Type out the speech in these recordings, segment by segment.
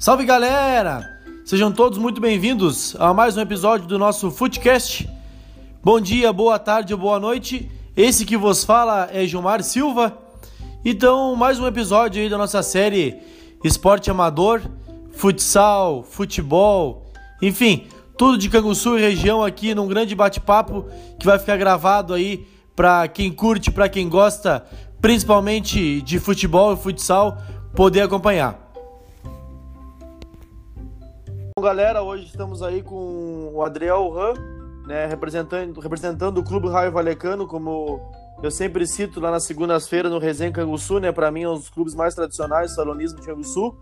Salve galera! Sejam todos muito bem-vindos a mais um episódio do nosso Footcast. Bom dia, boa tarde boa noite. Esse que vos fala é Gilmar Silva. Então, mais um episódio aí da nossa série Esporte Amador, Futsal, Futebol, enfim, tudo de Canguçu e região aqui num grande bate-papo que vai ficar gravado aí para quem curte, para quem gosta, principalmente de futebol e futsal, poder acompanhar. Bom, galera, hoje estamos aí com o Adriel Ram, né, representando, representando o Clube Raio Valecano, como eu sempre cito lá nas segundas-feiras no Resenha Canguçu, né, para mim é um dos clubes mais tradicionais do salonismo de Canguçu,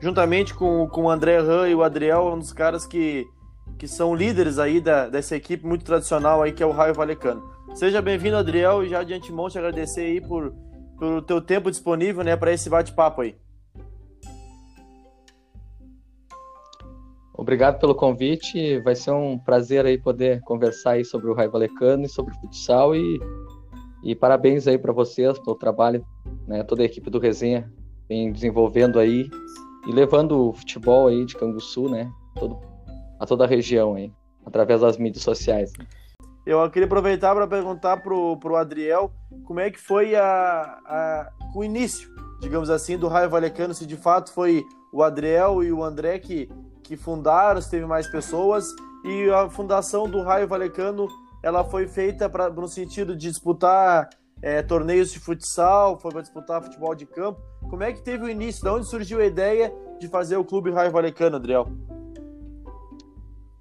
juntamente com, com o André Ram e o Adriel, um dos caras que, que são líderes aí da, dessa equipe muito tradicional aí que é o Raio Valecano. Seja bem-vindo, Adriel, e já de antemão te agradecer aí por, por teu tempo disponível, né, para esse bate-papo aí. Obrigado pelo convite. Vai ser um prazer aí poder conversar aí sobre o Raio Valecano e sobre o futsal e, e parabéns aí para vocês pelo trabalho, né? Toda a equipe do Resenha vem desenvolvendo aí e levando o futebol aí de Canguçu, né? Todo, a toda a região aí, através das mídias sociais. Eu queria aproveitar para perguntar pro, pro Adriel como é que foi a, a, o início, digamos assim, do Raio Valecano, se de fato foi o Adriel e o André que que fundaram, teve mais pessoas, e a fundação do Raio Valecano ela foi feita pra, no sentido de disputar é, torneios de futsal, foi para disputar futebol de campo. Como é que teve o início? De onde surgiu a ideia de fazer o Clube Raio Valecano, Adriel?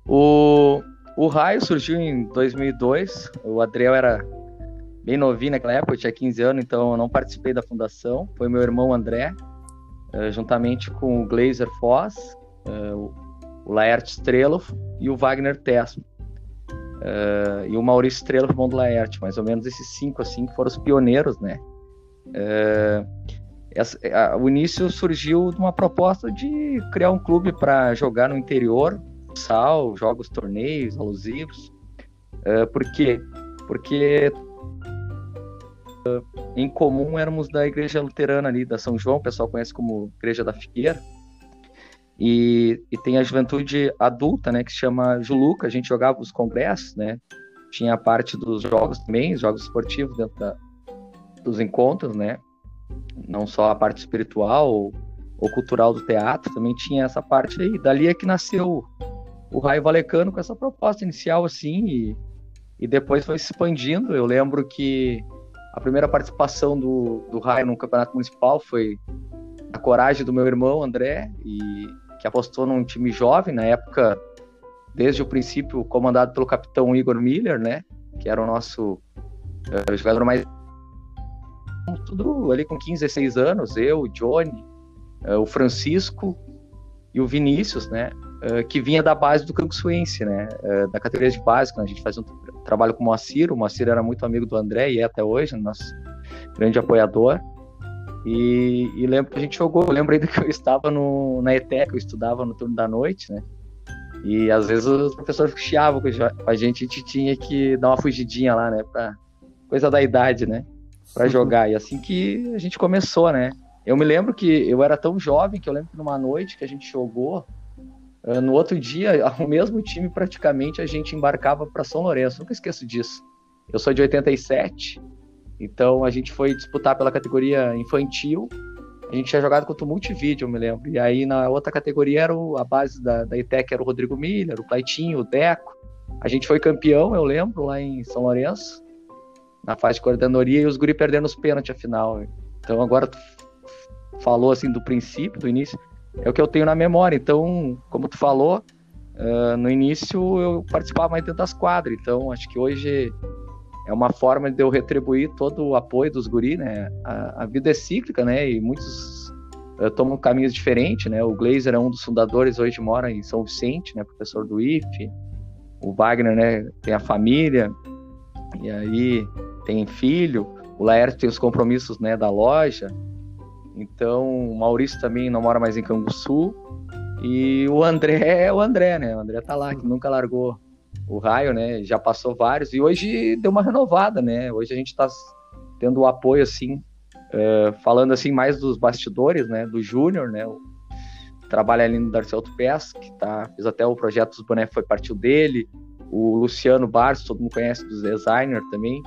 O, o Raio surgiu em 2002. O Adriel era bem novinho naquela época, eu tinha 15 anos, então eu não participei da fundação. Foi meu irmão André, eh, juntamente com o Glazer Foz, uh, o Laerte Streloff e o Wagner Tessmo. Uh, e o Maurício Streloff, irmão do Laerte, mais ou menos esses cinco assim que foram os pioneiros, né? Uh, essa, a, o início surgiu de uma proposta de criar um clube para jogar no interior, sal, jogos, torneios, alusivos. Uh, por quê? Porque em comum éramos da igreja luterana ali da São João, o pessoal conhece como Igreja da Figueira. E, e tem a juventude adulta, né, que se chama Juluca, a gente jogava os congressos, né, tinha a parte dos jogos também, jogos esportivos dentro da, dos encontros, né, não só a parte espiritual ou, ou, cultural do teatro, também tinha essa parte aí. Dali é que nasceu o Raio Valecano com essa proposta inicial, assim, e, e depois foi se expandindo. Eu lembro que a primeira participação do, do Raio no campeonato municipal foi a coragem do meu irmão André e que apostou num time jovem, na época, desde o princípio, comandado pelo capitão Igor Miller, né? Que era o nosso uh, jogador mais. Tudo ali com 15, 16 anos, eu, o Johnny, uh, o Francisco e o Vinícius, né? Uh, que vinha da base do Canguçuense, né? da categoria de base, quando a gente fazia um trabalho com o Moacir. O Moacir era muito amigo do André e é até hoje, nosso grande apoiador. E, e, lembro que a gente jogou. Eu lembro ainda que eu estava no, na ETEC, eu estudava no turno da noite, né? E às vezes os professores chiavam com a gente, a gente tinha que dar uma fugidinha lá, né? Pra, coisa da idade, né? Para jogar. E assim que a gente começou, né? Eu me lembro que eu era tão jovem que eu lembro que numa noite que a gente jogou, eh, no outro dia, o mesmo time praticamente a gente embarcava para São Lourenço. Nunca esqueço disso. Eu sou de 87 então a gente foi disputar pela categoria infantil. A gente tinha jogado contra o Multivídeo, eu me lembro. E aí na outra categoria era o, a base da, da ITEC era o Rodrigo Miller, o Plaitinho, o Deco. A gente foi campeão, eu lembro, lá em São Lourenço, na fase de coordenadoria, e os guri perdendo os pênaltis final. Então agora tu falou assim do princípio, do início, é o que eu tenho na memória. Então, como tu falou, uh, no início eu participava mais dentro das quadras. Então acho que hoje é uma forma de eu retribuir todo o apoio dos guri, né? A, a vida é cíclica, né? E muitos uh, tomam caminhos diferentes, né? O Glazer é um dos fundadores, hoje mora em São Vicente, né? Professor do IFE. O Wagner, né? Tem a família. E aí tem filho. O Laércio tem os compromissos, né? Da loja. Então, o Maurício também não mora mais em Canguçu. E o André é o André, né? O André tá lá, que nunca largou o raio, né? Já passou vários e hoje deu uma renovada, né? Hoje a gente está tendo o apoio assim, uh, falando assim mais dos bastidores, né? Do Júnior, né? O, trabalha ali no Darcy Autopés, que tá, fez até o projeto dos bonecos, foi partiu dele, o Luciano Barros, todo mundo conhece, dos designer também,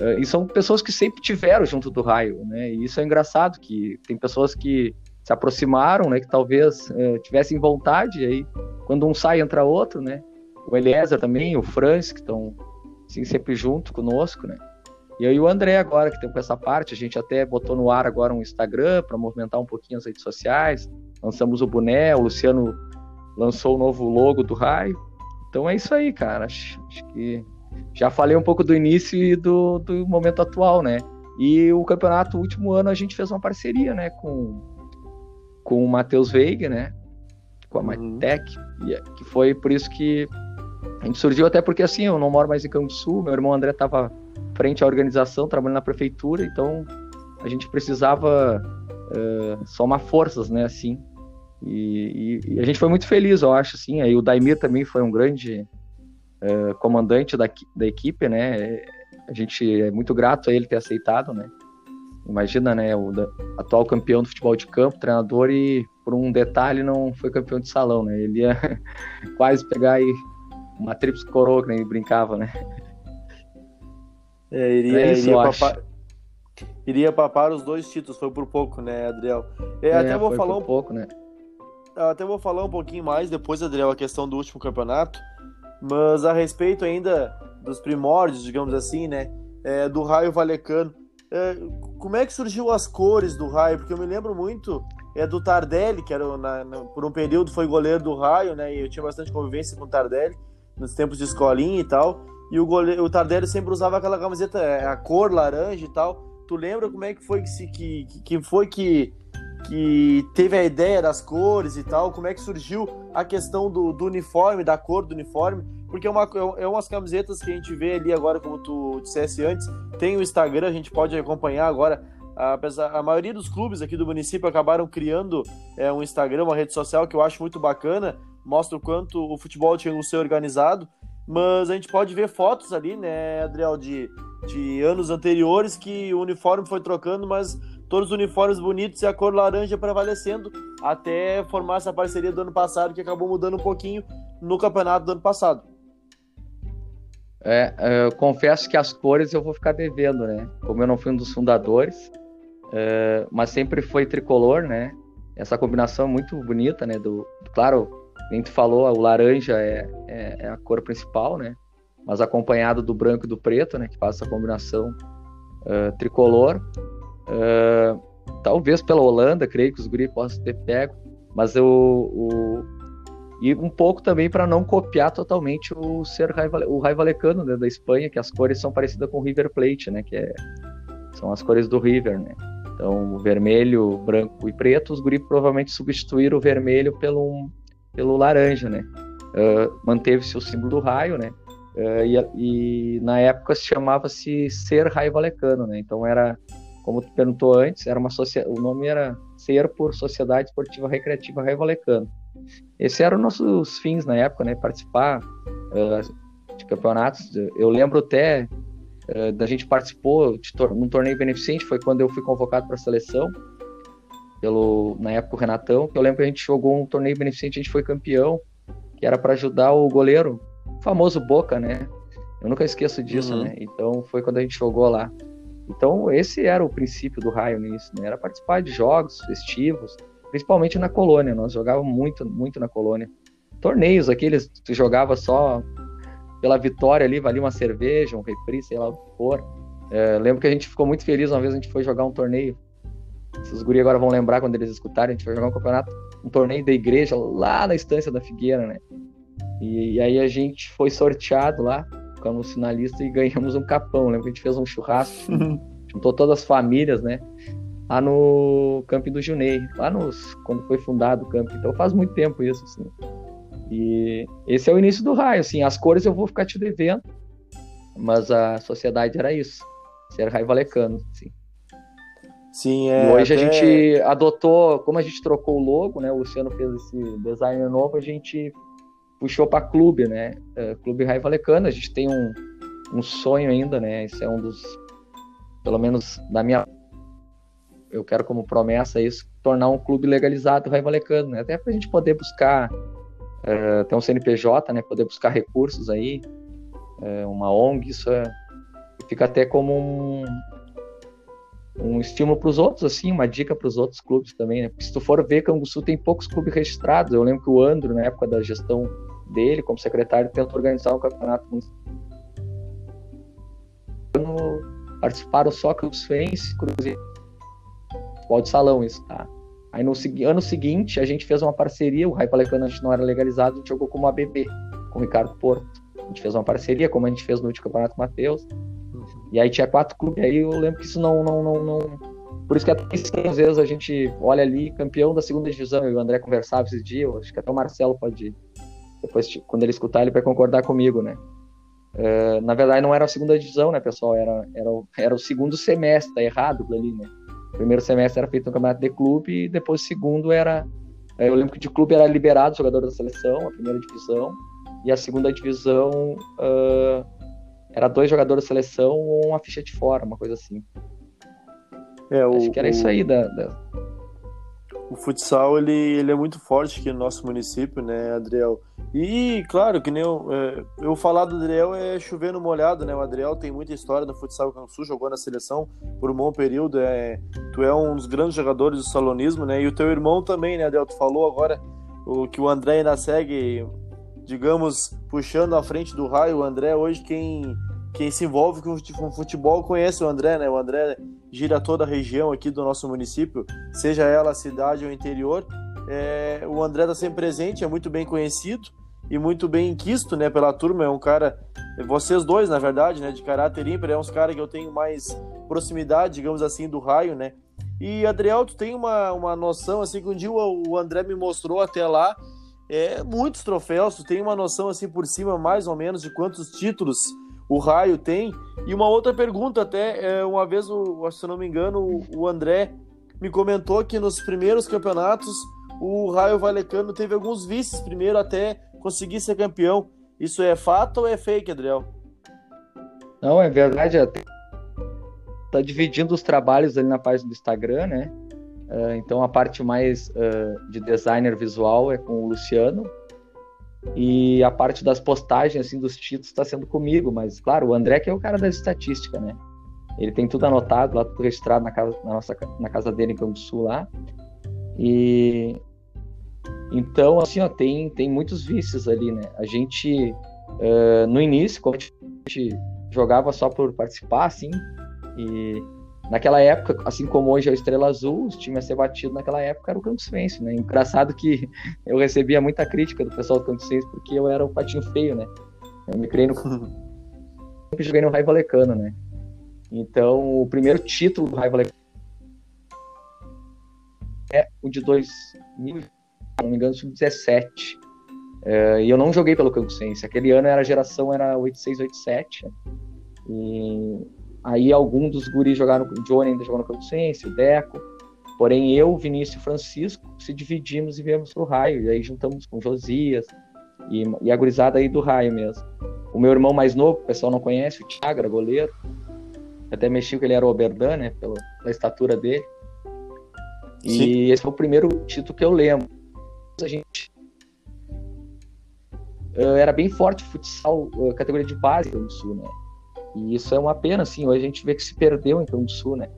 uh, e são pessoas que sempre tiveram junto do Raio, né, e isso é engraçado, que tem pessoas que se aproximaram, né, que talvez uh, tivessem vontade, aí quando um sai, entra outro, né, o Eliezer também, o Franz, que estão assim, sempre junto conosco, né, e aí o André agora, que tem com essa parte, a gente até botou no ar agora um Instagram para movimentar um pouquinho as redes sociais, lançamos o boné, o Luciano lançou o novo logo do Raio. Então é isso aí, cara. Acho, acho que já falei um pouco do início e do, do momento atual, né? E o campeonato, o último ano, a gente fez uma parceria, né, com, com o Matheus Veiga, né? Com a uhum. Matec, é, que foi por isso que a gente surgiu, até porque assim, eu não moro mais em Campo Sul, meu irmão André estava frente à organização, trabalhando na prefeitura, então a gente precisava uh, somar forças, né, assim, e, e, e, a gente foi muito feliz, eu acho, assim. Aí o Daimir também foi um grande uh, comandante da, da equipe, né? A gente é muito grato a ele ter aceitado, né? Imagina, né? O da, atual campeão do futebol de campo, treinador e por um detalhe não foi campeão de salão, né? Ele ia quase pegar aí uma tríplice coroa, que nem brincava, né? É, iria, é isso, iria, papar, iria papar os dois títulos, foi por pouco, né, Adriel? É, é até vou falar um pouco, né? Eu até vou falar um pouquinho mais depois, Adriel, a questão do último campeonato, mas a respeito ainda dos primórdios, digamos assim, né, é, do raio valecano. É, como é que surgiu as cores do raio? Porque eu me lembro muito é do Tardelli, que era na, na, por um período foi goleiro do raio, né, e eu tinha bastante convivência com o Tardelli nos tempos de escolinha e tal. E o, goleiro, o Tardelli sempre usava aquela camiseta, é, a cor laranja e tal. Tu lembra como é que foi que, se, que, que foi que que teve a ideia das cores e tal, como é que surgiu a questão do, do uniforme, da cor do uniforme, porque é, uma, é, é umas camisetas que a gente vê ali agora, como tu dissesse antes, tem o Instagram, a gente pode acompanhar agora, apesar, a maioria dos clubes aqui do município acabaram criando é, um Instagram, uma rede social que eu acho muito bacana, mostra o quanto o futebol tinha que ser organizado, mas a gente pode ver fotos ali, né, Adriel, de, de anos anteriores que o uniforme foi trocando, mas todos os uniformes bonitos e a cor laranja prevalecendo até formar essa parceria do ano passado que acabou mudando um pouquinho no campeonato do ano passado. É, eu confesso que as cores eu vou ficar devendo, né? Como eu não fui um dos fundadores, é, mas sempre foi tricolor, né? Essa combinação é muito bonita, né? Do, claro, a gente falou, o laranja é, é, é, a cor principal, né? Mas acompanhado do branco e do preto, né? Que faz essa combinação uh, tricolor. Uh, talvez pela Holanda, creio que os guri possam ter pego, mas eu, o, e um pouco também para não copiar totalmente o ser o Rai Valecano né, da Espanha, que as cores são parecidas com o River Plate, né, que é, são as cores do River, né. Então, vermelho, branco e preto, os guri provavelmente substituíram o vermelho pelo, pelo laranja, né. Uh, Manteve-se o símbolo do raio, né, uh, e, e, na época se chamava-se Ser Raio Valecano, né, então era como tu perguntou antes, era uma o nome era Ser por Sociedade Esportiva Recreativa Raio Valecano. Esse eram nossos fins na época, né? Participar uh, de campeonatos. Eu lembro até da gente participou de tor num torneio beneficente, foi quando eu fui convocado para a seleção pelo na época o Renatão. Que eu lembro que a gente jogou um torneio beneficente, a gente foi campeão, que era para ajudar o goleiro, o famoso Boca, né? Eu nunca esqueço disso, uhum. né? Então foi quando a gente jogou lá. Então, esse era o princípio do raio nisso, né? Era participar de jogos festivos, principalmente na colônia. Nós jogávamos muito, muito na colônia. Torneios, aqueles que jogava só pela vitória ali, valia uma cerveja, um refri, sei lá o que for. É, lembro que a gente ficou muito feliz uma vez, a gente foi jogar um torneio. Esses guri agora vão lembrar quando eles escutarem, a gente foi jogar um campeonato, um torneio da igreja lá na estância da Figueira, né? E, e aí a gente foi sorteado lá ficamos finalistas e ganhamos um capão. Lembro que a gente fez um churrasco, juntou todas as famílias, né? Lá no Camping do Junei, lá nos, quando foi fundado o camping. Então faz muito tempo isso, assim. E esse é o início do raio, assim. As cores eu vou ficar te devendo, mas a sociedade era isso, ser raio valecano, assim. Sim, é. E hoje até... a gente adotou, como a gente trocou o logo, né? O Luciano fez esse design novo, a gente puxou para clube, né? Uh, clube Raio Valecano, a gente tem um, um sonho ainda, né? Esse é um dos, pelo menos da minha eu quero como promessa isso, tornar um clube legalizado Raio Valecano, né? Até para a gente poder buscar uh, ter um CNPJ, né? Poder buscar recursos aí, uh, uma ONG, isso é, fica até como um, um estímulo para os outros, assim, uma dica para os outros clubes também, né? Porque se tu for ver, Canguçu tem poucos clubes registrados. Eu lembro que o Andro, na época da gestão dele, como secretário, tentou organizar um campeonato participaram só Campos Fense, Cruzeiro, pode salão isso, tá? Aí no ano seguinte a gente fez uma parceria, o Raio Palecano a gente não era legalizado, a gente jogou como ABB, com o Ricardo Porto. A gente fez uma parceria, como a gente fez no último Campeonato Mateus. E aí tinha quatro clubes, aí eu lembro que isso não. não, não, não... Por isso que até às vezes a gente olha ali, campeão da segunda divisão, e o André conversava esses dias, acho que até o Marcelo pode. Depois, quando ele escutar, ele vai concordar comigo, né? Uh, na verdade, não era a segunda divisão, né, pessoal? Era, era, o, era o segundo semestre, tá errado ali, né? O primeiro semestre era feito no campeonato de clube e depois o segundo era. Eh, eu lembro que de clube era liberado o jogador da seleção, a primeira divisão, e a segunda divisão uh, era dois jogadores da seleção ou uma ficha de fora, uma coisa assim. É, o, Acho que era o... isso aí da, da o futsal ele, ele é muito forte aqui no nosso município, né, Adriel? E claro que nem eu, é, eu falar do Adriel é chover no molhado, né? O Adriel tem muita história no futsal Cansu, jogou na seleção por um bom período. É, tu é um dos grandes jogadores do salonismo, né? E o teu irmão também, né, Adriel? Tu falou agora o que o André ainda segue, digamos, puxando à frente do raio. O André hoje quem quem se envolve com futebol conhece o André, né? O André gira toda a região aqui do nosso município, seja ela cidade ou interior. É, o André está sempre presente, é muito bem conhecido e muito bem quisto, né, pela turma. É um cara, vocês dois, na verdade, né, de caráter ímpar, é uns caras que eu tenho mais proximidade, digamos assim, do raio, né? E Adriel, tu tem uma, uma noção, assim, que um dia o André me mostrou até lá, é, muitos troféus, tu tem uma noção, assim, por cima, mais ou menos, de quantos títulos o Raio tem. E uma outra pergunta, até, é, uma vez, o, se eu não me engano, o André me comentou que nos primeiros campeonatos o Raio Valecano teve alguns vices primeiro até conseguir ser campeão. Isso é fato ou é fake, Adriel? Não, é verdade. Tá dividindo os trabalhos ali na página do Instagram, né? Uh, então a parte mais uh, de designer visual é com o Luciano, e a parte das postagens, assim, dos títulos está sendo comigo, mas, claro, o André que é o cara da estatística, né? Ele tem tudo anotado lá, tudo registrado na casa, na nossa, na casa dele em Campo Sul lá. E então, assim, ó, tem, tem muitos vícios ali, né? A gente, uh, no início, quando a gente jogava só por participar, assim, e Naquela época, assim como hoje é o Estrela Azul, os times a ser batido naquela época era o Campos Fense, né? Engraçado que eu recebia muita crítica do pessoal do Campos Fense porque eu era o patinho feio, né? Eu me criei no... sempre joguei no Raio Valecano, né? Então, o primeiro título do Raio Valecano é o de 2000, se não me engano, sub-17. É, e eu não joguei pelo Campos Fense. Aquele ano era a geração era 8687. E Aí algum dos guris jogaram, o Johnny ainda jogou no Campo Sense, o Deco. Porém, eu, Vinícius e Francisco se dividimos e viemos pro raio. E aí juntamos com Josias e, e a gurizada aí do raio mesmo. O meu irmão mais novo, o pessoal não conhece, o Thiago, goleiro. Até mexi que ele era o Oberdan, né? Pela, pela estatura dele. E Sim. esse foi o primeiro título que eu lembro. A gente uh, era bem forte futsal, uh, categoria de base do Sul, né? E isso é uma pena, assim, hoje a gente vê que se perdeu em Campo do Sul, né?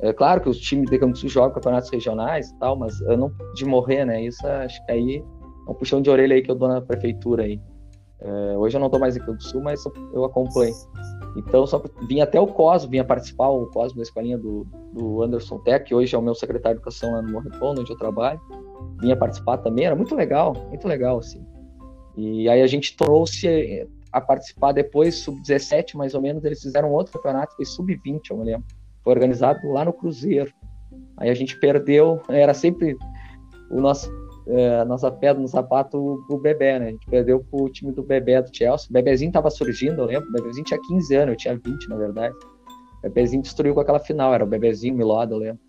É claro que os times de Campo do Sul jogam campeonatos regionais e tal, mas eu não de morrer, né? Isso acho que aí é um puxão de orelha aí que eu dou na prefeitura aí. É, hoje eu não estou mais em Campo do Sul, mas eu acompanho. Então, só vim até o Cosmo, vinha participar, o Cosmo da escolinha do, do Anderson Tech, que hoje é o meu secretário de educação lá no Morreton, onde eu trabalho. Vinha participar também, era muito legal, muito legal, assim. E aí a gente trouxe a participar depois, sub-17 mais ou menos, eles fizeram outro campeonato, foi sub-20, eu me lembro. Foi organizado lá no Cruzeiro. Aí a gente perdeu, era sempre o nosso, é, a nossa pedra no sapato o Bebê, né? A gente perdeu pro time do Bebê do Chelsea. O Bebezinho tava surgindo, eu lembro. O Bebezinho tinha 15 anos, eu tinha 20, na verdade. O Bebezinho destruiu com aquela final, era o Bebezinho, o Milado, eu lembro.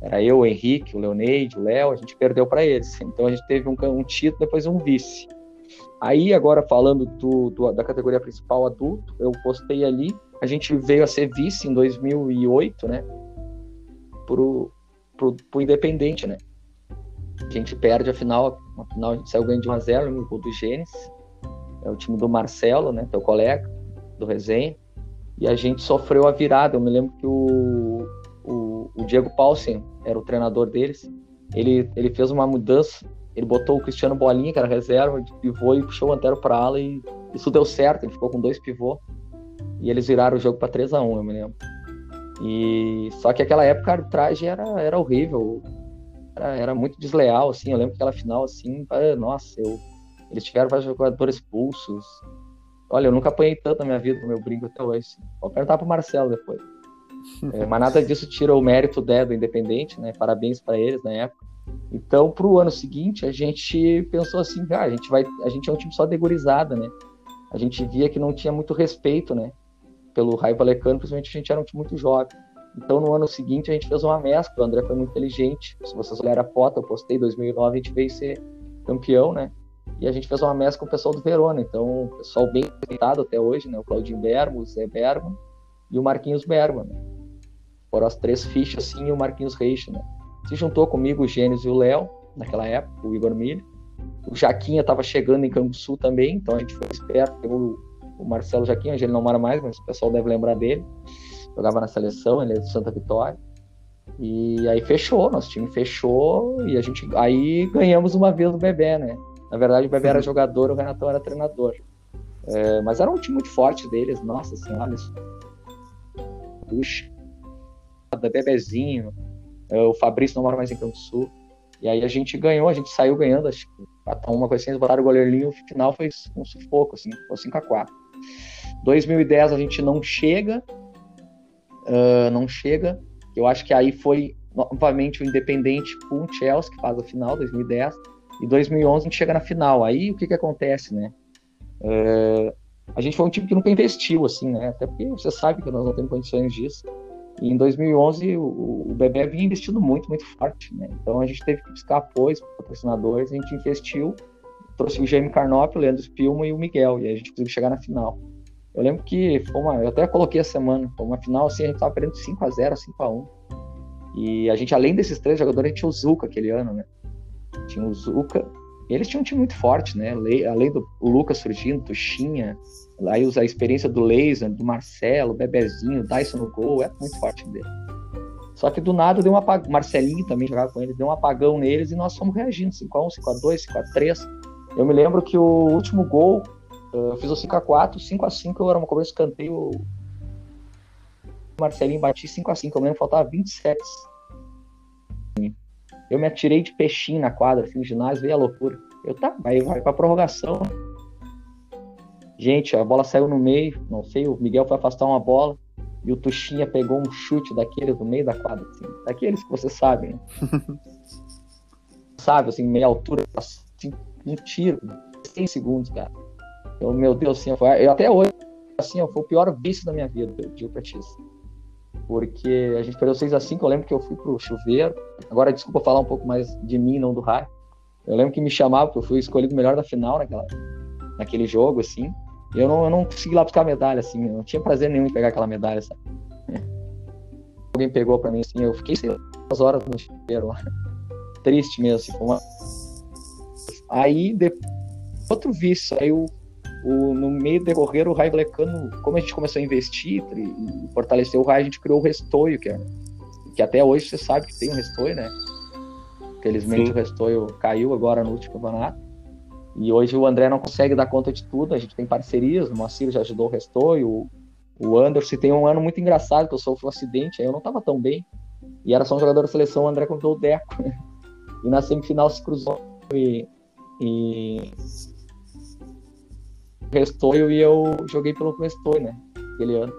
Era eu, o Henrique, o Leoneide, o Léo, a gente perdeu para eles. Então a gente teve um, um título, depois um vice. Aí, agora falando do, do, da categoria principal adulto, eu postei ali. A gente veio a ser vice em 2008, né? Pro, pro, pro Independente, né? A gente perde a final, a final a gente saiu ganhando de 1x0 no gol do Gênesis. É o time do Marcelo, né? Teu colega, do Resenha. E a gente sofreu a virada. Eu me lembro que o, o, o Diego Paulsen era o treinador deles. Ele, ele fez uma mudança. Ele botou o Cristiano Bolinha, que era reserva, de pivô, e puxou o Antero para ala. E isso deu certo. Ele ficou com dois pivô. E eles viraram o jogo para 3 a 1 eu me lembro. E só que aquela época a arbitragem era, era horrível, era, era muito desleal, assim. Eu lembro que aquela final, assim, nossa, eu, eles tiveram vários jogadores expulsos. Olha, eu nunca apanhei tanto na minha vida como eu brinco até hoje. Vou perguntar pro Marcelo depois. É, mas nada disso tira o mérito do Independente, né? Parabéns para eles na época. Então, para o ano seguinte, a gente pensou assim, ah, a gente vai, a gente é um time só degorizada, né? A gente via que não tinha muito respeito, né? pelo Raio Valecano, principalmente a gente era um time muito jovem. Então, no ano seguinte, a gente fez uma mescla. O André foi muito inteligente. Se vocês olharem a foto, eu postei em 2009, a gente veio ser campeão, né? E a gente fez uma mescla com o pessoal do Verona. Então, o pessoal bem respeitado até hoje, né? O Claudinho Berman, o Zé Berman e o Marquinhos Berman. Né? Foram as três fichas, assim, e o Marquinhos Reich, né? Se juntou comigo o Gênesis e o Léo, naquela época, o Igor Milho. O Jaquinha estava chegando em Canguçu também, então a gente foi esperto, pegou o Marcelo Jaquim, hoje ele não mora mais, mas o pessoal deve lembrar dele. Jogava na seleção, ele é de Santa Vitória. E aí fechou, nosso time fechou e a gente aí ganhamos uma vez o Bebê, né? Na verdade o Bebê era jogador, o Renatão era treinador. É, mas era um time muito forte deles, nossa senhora. Puxa, Bebezinho, o Fabrício não mora mais em Campo Sul. E aí a gente ganhou, a gente saiu ganhando, acho que uma coisa assim, eles botaram o goleirinho, o final foi um sufoco, assim, foi 5x4. 2010 a gente não chega, uh, não chega. Eu acho que aí foi novamente o Independente com o Chelsea, que faz a final, 2010. E 2011 a gente chega na final. Aí o que que acontece, né? Uh, a gente foi um time que nunca investiu, assim, né? Até porque você sabe que nós não temos condições disso. E em 2011 o, o Bebê vinha investindo muito, muito forte, né? Então a gente teve que buscar apoio para patrocinadores, a gente investiu trouxe o Jaime Carnop, o Leandro Spilman e o Miguel, e a gente conseguiu chegar na final. Eu lembro que foi uma. Eu até coloquei a semana, foi uma final assim, a gente tava perdendo 5x0, 5x1. E a gente, além desses três jogadores, a gente tinha o Zuca aquele ano, né? Tinha o Zuca. Eles tinham um time muito forte, né? Além do Lucas surgindo, Tuxinha, aí a experiência do Laser, do Marcelo, Bebezinho, Dyson no gol, é muito forte dele. Só que do nada deu um apagão. Marcelinho também jogava com eles, deu um apagão neles e nós fomos reagindo. 5x1, 5x2, 5x3. Eu me lembro que o último gol, eu fiz o 5x4, 5x5 eu era uma cobrança. O Marcelinho bati 5x5, eu me lembro faltava 27. Eu me atirei de peixinho na quadra, assim, no ginásio, veio a loucura. Eu tá, vai, vai pra prorrogação. Gente, a bola saiu no meio, não sei, o Miguel foi afastar uma bola e o Tuxinha pegou um chute daqueles no meio da quadra, assim, daqueles que você sabe, né? sabe, assim, meia altura, assim, um tiro, 100 segundos, cara. Eu, meu Deus, assim, foi, eu até hoje, assim, foi o pior vício da minha vida, eu digo pra ti. Porque a gente perdeu 6x5, eu lembro que eu fui pro chuveiro. Agora, desculpa falar um pouco mais de mim, não do Rai. Eu lembro que me chamava, porque eu fui escolhido melhor da final naquela, naquele jogo, assim. Eu não, eu não consegui lá buscar a medalha, assim. Eu não tinha prazer nenhum em pegar aquela medalha, sabe? Alguém pegou pra mim, assim. Eu fiquei sei umas horas no chuveiro lá. Triste mesmo, assim. Uma Aí, depois, outro vício, aí o, o, no meio do decorrer, o Raio Valecano, como a gente começou a investir e, e fortalecer o Raio, a gente criou o Restoio, que, é, que até hoje você sabe que tem o um Restoio, né? Felizmente Sim. o Restoio caiu agora no último campeonato. E hoje o André não consegue dar conta de tudo, a gente tem parcerias, o Moacir já ajudou o Restoio, o, o Anderson tem um ano muito engraçado, que eu sofri um acidente, aí eu não estava tão bem, e era só um jogador da seleção, o André contou o Deco. e na semifinal se cruzou e e Restoio e eu joguei pelo Restoio, né? Aquele ano.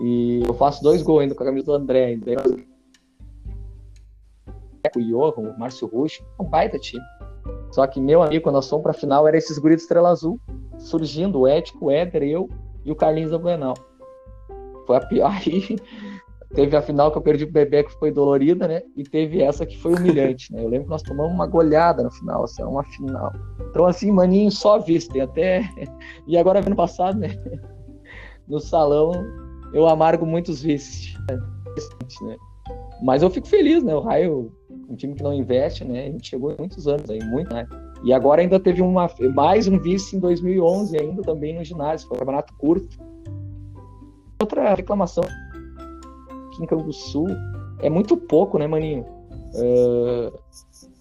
E eu faço dois gols ainda com a camisa do André. Ainda. O Johan, o Márcio Ruxo, um baita time. Só que meu amigo, quando nós fomos pra final, era esses guris de Estrela Azul, surgindo o Ético, o Éder, eu e o Carlinhos da. Foi a pior. Aí Teve a final que eu perdi pro Bebê, que foi dolorida, né? E teve essa que foi humilhante, né? Eu lembro que nós tomamos uma goleada no final, assim, uma final. Então, assim, maninho, só vista. Até. E agora, ano passado, né? No salão, eu amargo muitos vícios. Né? Mas eu fico feliz, né? O Raio, um time que não investe, né? A gente chegou em muitos anos aí, muito, né? E agora ainda teve uma, mais um vice em 2011 ainda também no ginásio, foi um campeonato curto. Outra reclamação aqui em Canguçu é muito pouco, né, maninho? Uh,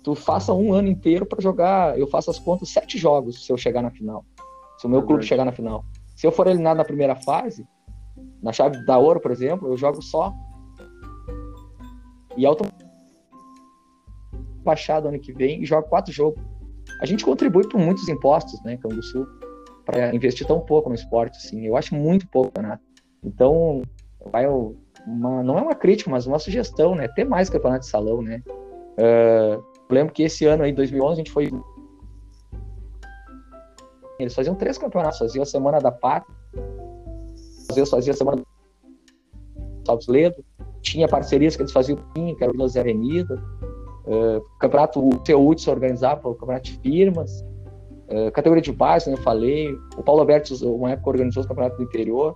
tu faça um ano inteiro para jogar, eu faço as contas, sete jogos se eu chegar na final. Se o meu clube chegar na final. Se eu for eliminado na primeira fase, na chave da ouro, por exemplo, eu jogo só. E automaticamente baixado ano que vem e jogo quatro jogos. A gente contribui por muitos impostos, né, Canguçu, para investir tão pouco no esporte, assim. Eu acho muito pouco, né? Então, vai uma, não é uma crítica, mas uma sugestão, né? Ter mais campeonato de salão, né? Uh, lembro que esse ano aí, 2011, a gente foi. Eles faziam três campeonatos, faziam a Semana da Pátria, vezes fazia a Semana do Saltos Ledo, tinha parcerias que eles faziam, que era o Vilas Avenida, uh, campeonato o CEUT organizava o campeonato de firmas, uh, categoria de base, né, eu falei, o Paulo Alberto, uma época, organizou os campeonatos do interior,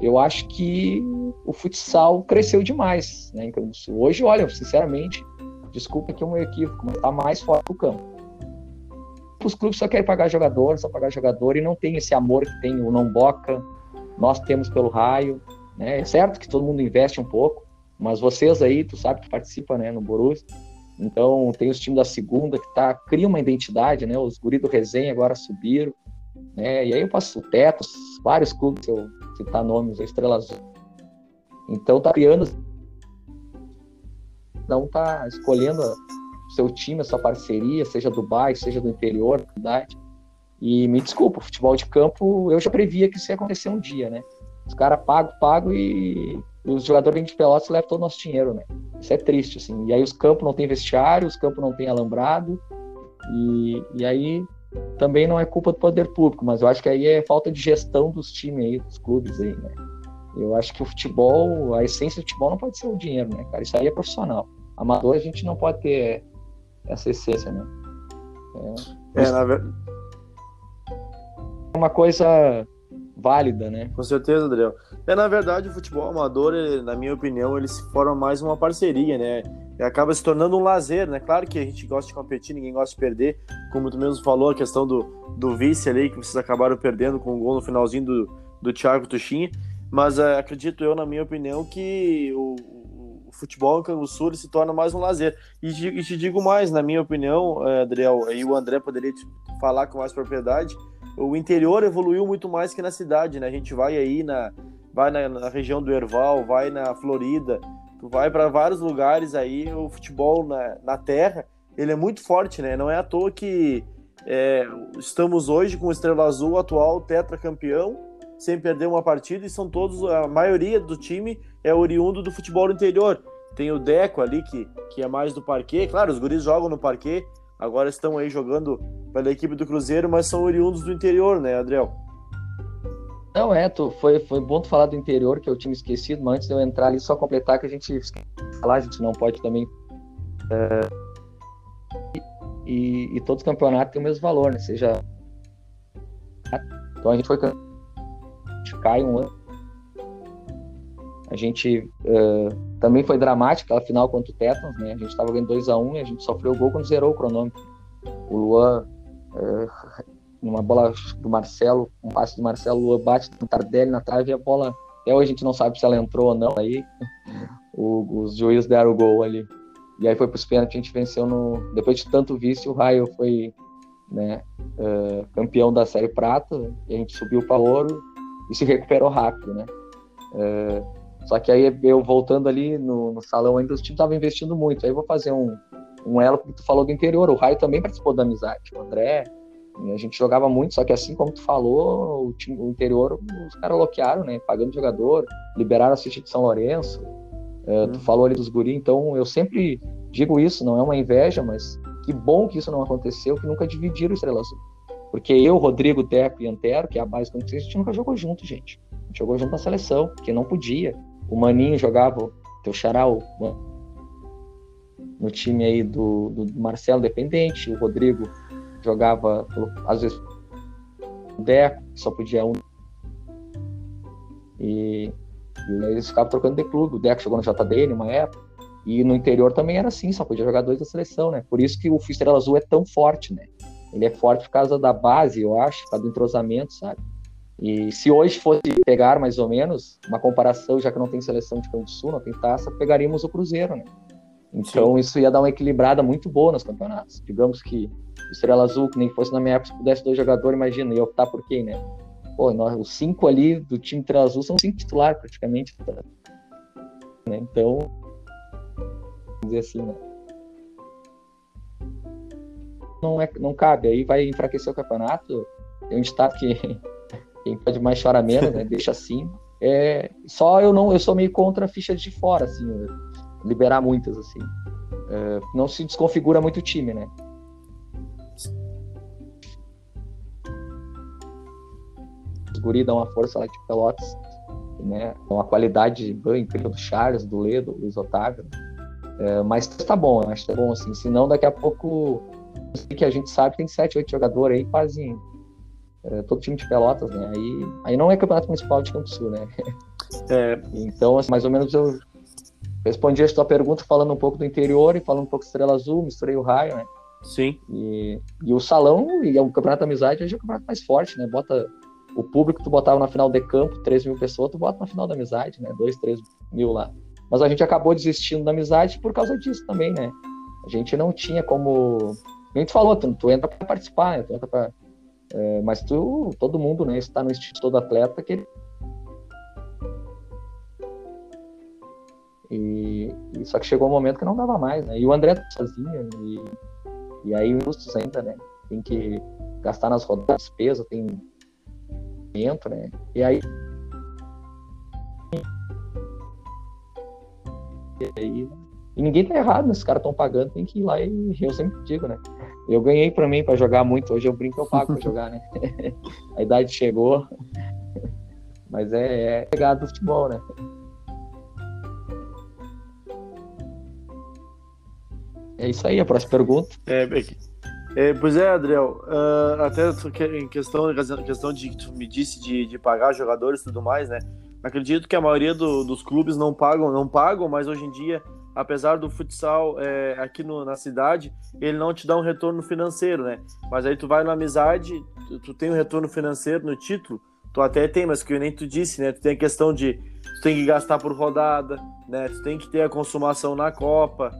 eu acho que o futsal cresceu demais né, em. Hoje, olha, sinceramente, desculpa que é um equívoco, mas está mais forte do campo. Os clubes só querem pagar jogador, só pagar jogador e não tem esse amor que tem o Nomboca, nós temos pelo raio. Né? É certo que todo mundo investe um pouco, mas vocês aí, tu sabe que participa né, no Borussia, então tem os times da segunda que tá, cria uma identidade, né? Os guri do resenha agora subiram, né? E aí eu passo o Tetos, vários clubes, se eu citar nomes, a Estrela Azul. Então tá criando não tá escolhendo o seu time, a sua parceria, seja do bairro, seja do interior da cidade. E me desculpa, futebol de campo, eu já previa que isso ia acontecer um dia, né? Os caras pagam, pagam e os jogadores de Pelotas levam todo o nosso dinheiro, né? Isso é triste, assim. E aí os campos não tem vestiário, os campos não tem alambrado, e, e aí também não é culpa do poder público, mas eu acho que aí é falta de gestão dos times aí, dos clubes aí, né? Eu acho que o futebol, a essência do futebol não pode ser o dinheiro, né, cara? Isso aí é profissional. Amador a gente não pode ter essa essência, né? É, é na verdade. Uma coisa válida, né? Com certeza, Adriel. É, na verdade, o futebol amador, na minha opinião, ele se forma mais uma parceria, né? Acaba se tornando um lazer, né? Claro que a gente gosta de competir, ninguém gosta de perder. Como tu mesmo falou, a questão do, do vice ali, que vocês acabaram perdendo com o um gol no finalzinho do, do Thiago Tuchinha. Mas uh, acredito eu, na minha opinião, que o, o, futebol em Canguçu se torna mais um lazer. E, e, te digo mais, na minha opinião, uh, Adriel, e o André poderia te falar com mais propriedade, o interior evoluiu muito mais que na cidade, né? A gente vai aí na, vai na, na região do Erval, vai na Florida, tu vai para vários lugares aí, o futebol na, na terra, ele é muito forte, né? Não é à toa que é, estamos hoje com o Estrela Azul, atual tetracampeão, sem perder uma partida, e são todos, a maioria do time é oriundo do futebol interior. Tem o Deco ali, que, que é mais do parquê, claro, os guris jogam no parquê, agora estão aí jogando pela equipe do Cruzeiro, mas são oriundos do interior, né, Adriel? Não, é, tu, foi, foi bom tu falar do interior, que eu tinha esquecido, mas antes de eu entrar ali, só completar que a gente falar, a gente não pode também. É, e, e todos os campeonatos têm o mesmo valor, né? Seja. Então a gente foi cai um ano. A gente uh, também foi dramática aquela final contra o Tetans, né? A gente estava ganhando 2 a 1 um, e a gente sofreu o gol quando zerou o cronômetro. O Luan, uh, numa bola do Marcelo, um passe do Marcelo, o Luan bate no Tardelli na trave e a bola, até hoje a gente não sabe se ela entrou ou não. Aí o, os juízes deram o gol ali. E aí foi para os pênaltis, a gente venceu no. Depois de tanto vício, o Raio foi né, uh, campeão da Série Prata, e a gente subiu para ouro e se recuperou rápido, né? É, só que aí eu voltando ali no, no salão ainda, os times estavam investindo muito. Aí eu vou fazer um, um elo que tu falou do interior. O Raio também participou da amizade. O André, a gente jogava muito, só que assim como tu falou, o, time, o interior, os caras bloquearam, né? Pagando jogador, liberaram a City de São Lourenço. É, Tu uhum. falou ali dos guri, então eu sempre digo isso, não é uma inveja, mas que bom que isso não aconteceu, que nunca dividiram o Estrela Azul. Porque eu, Rodrigo, Teco e Antero, que é a base do a gente nunca jogou junto, gente. A gente jogou junto na seleção, porque não podia. O Maninho jogava, teu xaral, no time aí do, do Marcelo Dependente, o Rodrigo jogava, às vezes, o Deco, só podia um. E, e eles ficavam trocando de clube. O Deco jogou no JDN uma época. E no interior também era assim, só podia jogar dois da seleção, né? Por isso que o Estrela Azul é tão forte, né? Ele é forte por causa da base, eu acho, por causa do entrosamento, sabe? E se hoje fosse pegar mais ou menos uma comparação, já que não tem seleção de Campo Sul, não tem taça, pegaríamos o Cruzeiro, né? Então Sim. isso ia dar uma equilibrada muito boa nos campeonatos. Digamos que o Estrela Azul, que nem fosse na minha época, se pudesse dois jogadores, imagina, ia optar por quem, né? Pô, nós, os cinco ali do time Estrela Azul são cinco titulares praticamente. Né? Então, vamos dizer assim, né? Não, é, não cabe, aí vai enfraquecer o campeonato. Tem um ditado que quem pode mais chora menos, né? Deixa assim. É, só eu não, eu sou meio contra fichas de fora, assim, liberar muitas, assim. É, não se desconfigura muito o time, né? Os guri dão uma força lá de Pelotas, né? Uma qualidade incrível do Charles, do Ledo, do Luiz Otávio. É, mas tá bom, acho que tá bom, assim. Senão daqui a pouco, que a gente sabe, tem sete, oito jogadores aí é, todo time de Pelotas, né? Aí, aí não é campeonato municipal de Campo Sul, né? É. Então, assim, mais ou menos eu respondi a sua pergunta falando um pouco do interior e falando um pouco de Estrela Azul, misturei o raio, né? Sim. E, e o salão, e o campeonato da amizade, hoje é o campeonato mais forte, né? Bota o público que tu botava na final de campo, 3 mil pessoas, tu bota na final da amizade, né? 2, 3 mil lá. Mas a gente acabou desistindo da amizade por causa disso também, né? A gente não tinha como. Nem tu falou, tu, tu entra para participar, né? Tu entra pra, é, mas tu, todo mundo, né, está no instinto todo atleta que ele... E, e, só que chegou um momento que não dava mais, né? E o André tá sozinho e, e aí custos ainda, né? Tem que gastar nas rodadas despesa, tem dentro, né? E aí e aí e ninguém tá errado, né? Os caras estão pagando, tem que ir lá e eu sempre digo, né? Eu ganhei para mim para jogar muito. Hoje eu brinco eu pago para jogar, né? a idade chegou. Mas é, é pegado do futebol, né? É isso aí, a próxima pergunta. É, é pois é, Adriel. Uh, até em questão, em questão de que tu me disse de, de pagar jogadores e tudo mais, né? Acredito que a maioria do, dos clubes não pagam, não pagam, mas hoje em dia apesar do futsal é, aqui no, na cidade, ele não te dá um retorno financeiro, né? Mas aí tu vai na amizade, tu, tu tem um retorno financeiro no título, tu até tem, mas que nem tu disse, né? Tu tem a questão de tu tem que gastar por rodada, né? Tu tem que ter a consumação na Copa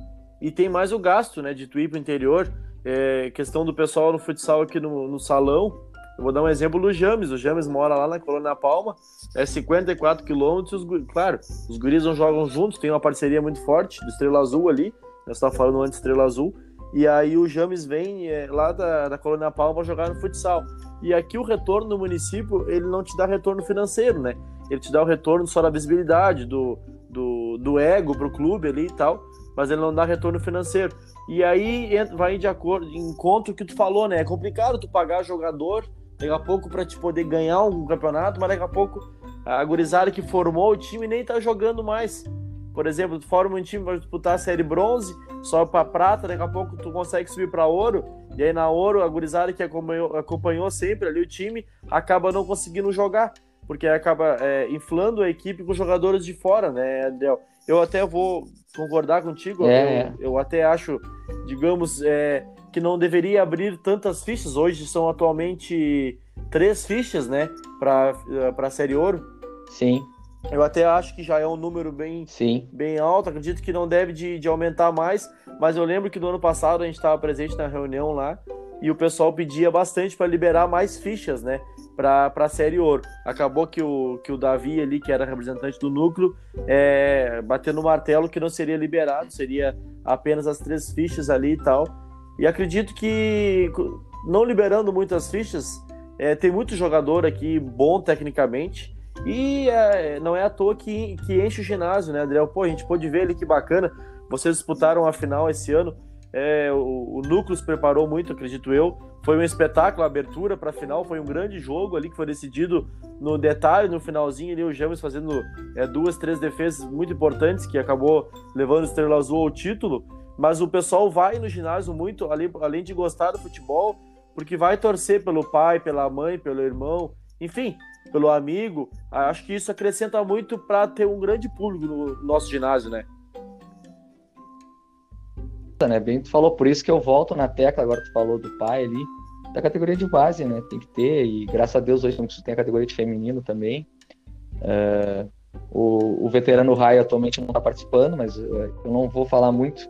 e tem mais o gasto, né? De tu ir pro interior, é, questão do pessoal no futsal aqui no, no salão, eu vou dar um exemplo do James. O James mora lá na Colônia Palma, é 54 quilômetros. Claro, os guris não jogam juntos, tem uma parceria muito forte do Estrela Azul ali. Nós estávamos falando antes Estrela Azul. E aí o James vem é, lá da, da Colônia Palma jogar no futsal. E aqui o retorno no município, ele não te dá retorno financeiro, né? Ele te dá o retorno só da visibilidade, do, do, do ego pro clube ali e tal, mas ele não dá retorno financeiro. E aí vai de acordo, em contra o que tu falou, né? É complicado tu pagar jogador daqui a pouco para te poder ganhar um campeonato, mas daqui a pouco a gurizada que formou o time nem tá jogando mais. Por exemplo, tu forma um time para disputar a série bronze, só para prata, daqui a pouco tu consegue subir para ouro, e aí na ouro a gurizada que acompanhou, acompanhou sempre ali o time acaba não conseguindo jogar, porque acaba é, inflando a equipe com jogadores de fora, né, Adel? Eu até vou concordar contigo, é. eu, eu, até acho, digamos, é, que não deveria abrir tantas fichas. Hoje são atualmente três fichas, né, para a Série Ouro. Sim. Eu até acho que já é um número bem, Sim. bem alto. Acredito que não deve de, de aumentar mais. Mas eu lembro que no ano passado a gente estava presente na reunião lá e o pessoal pedia bastante para liberar mais fichas, né, para a Série Ouro. Acabou que o, que o Davi ali, que era representante do núcleo, é, bateu no martelo que não seria liberado, seria apenas as três fichas ali e tal. E acredito que, não liberando muitas fichas, é, tem muito jogador aqui bom tecnicamente. E é, não é à toa que, que enche o ginásio, né, Adriel? Pô, a gente pôde ver ali que bacana. Vocês disputaram a final esse ano. É, o, o Núcleo se preparou muito, acredito eu. Foi um espetáculo, a abertura para a final. Foi um grande jogo ali que foi decidido no detalhe, no finalzinho ali. O James fazendo é, duas, três defesas muito importantes que acabou levando o Estrela Azul ao título. Mas o pessoal vai no ginásio muito, além, de gostar do futebol, porque vai torcer pelo pai, pela mãe, pelo irmão, enfim, pelo amigo. Acho que isso acrescenta muito para ter um grande público no nosso ginásio, né? né? Bem, tu falou, por isso que eu volto na tecla, agora tu falou do pai ali, da categoria de base, né? Tem que ter, e graças a Deus hoje tem a categoria de feminino também. Uh, o, o, veterano Raio atualmente não está participando, mas uh, eu não vou falar muito,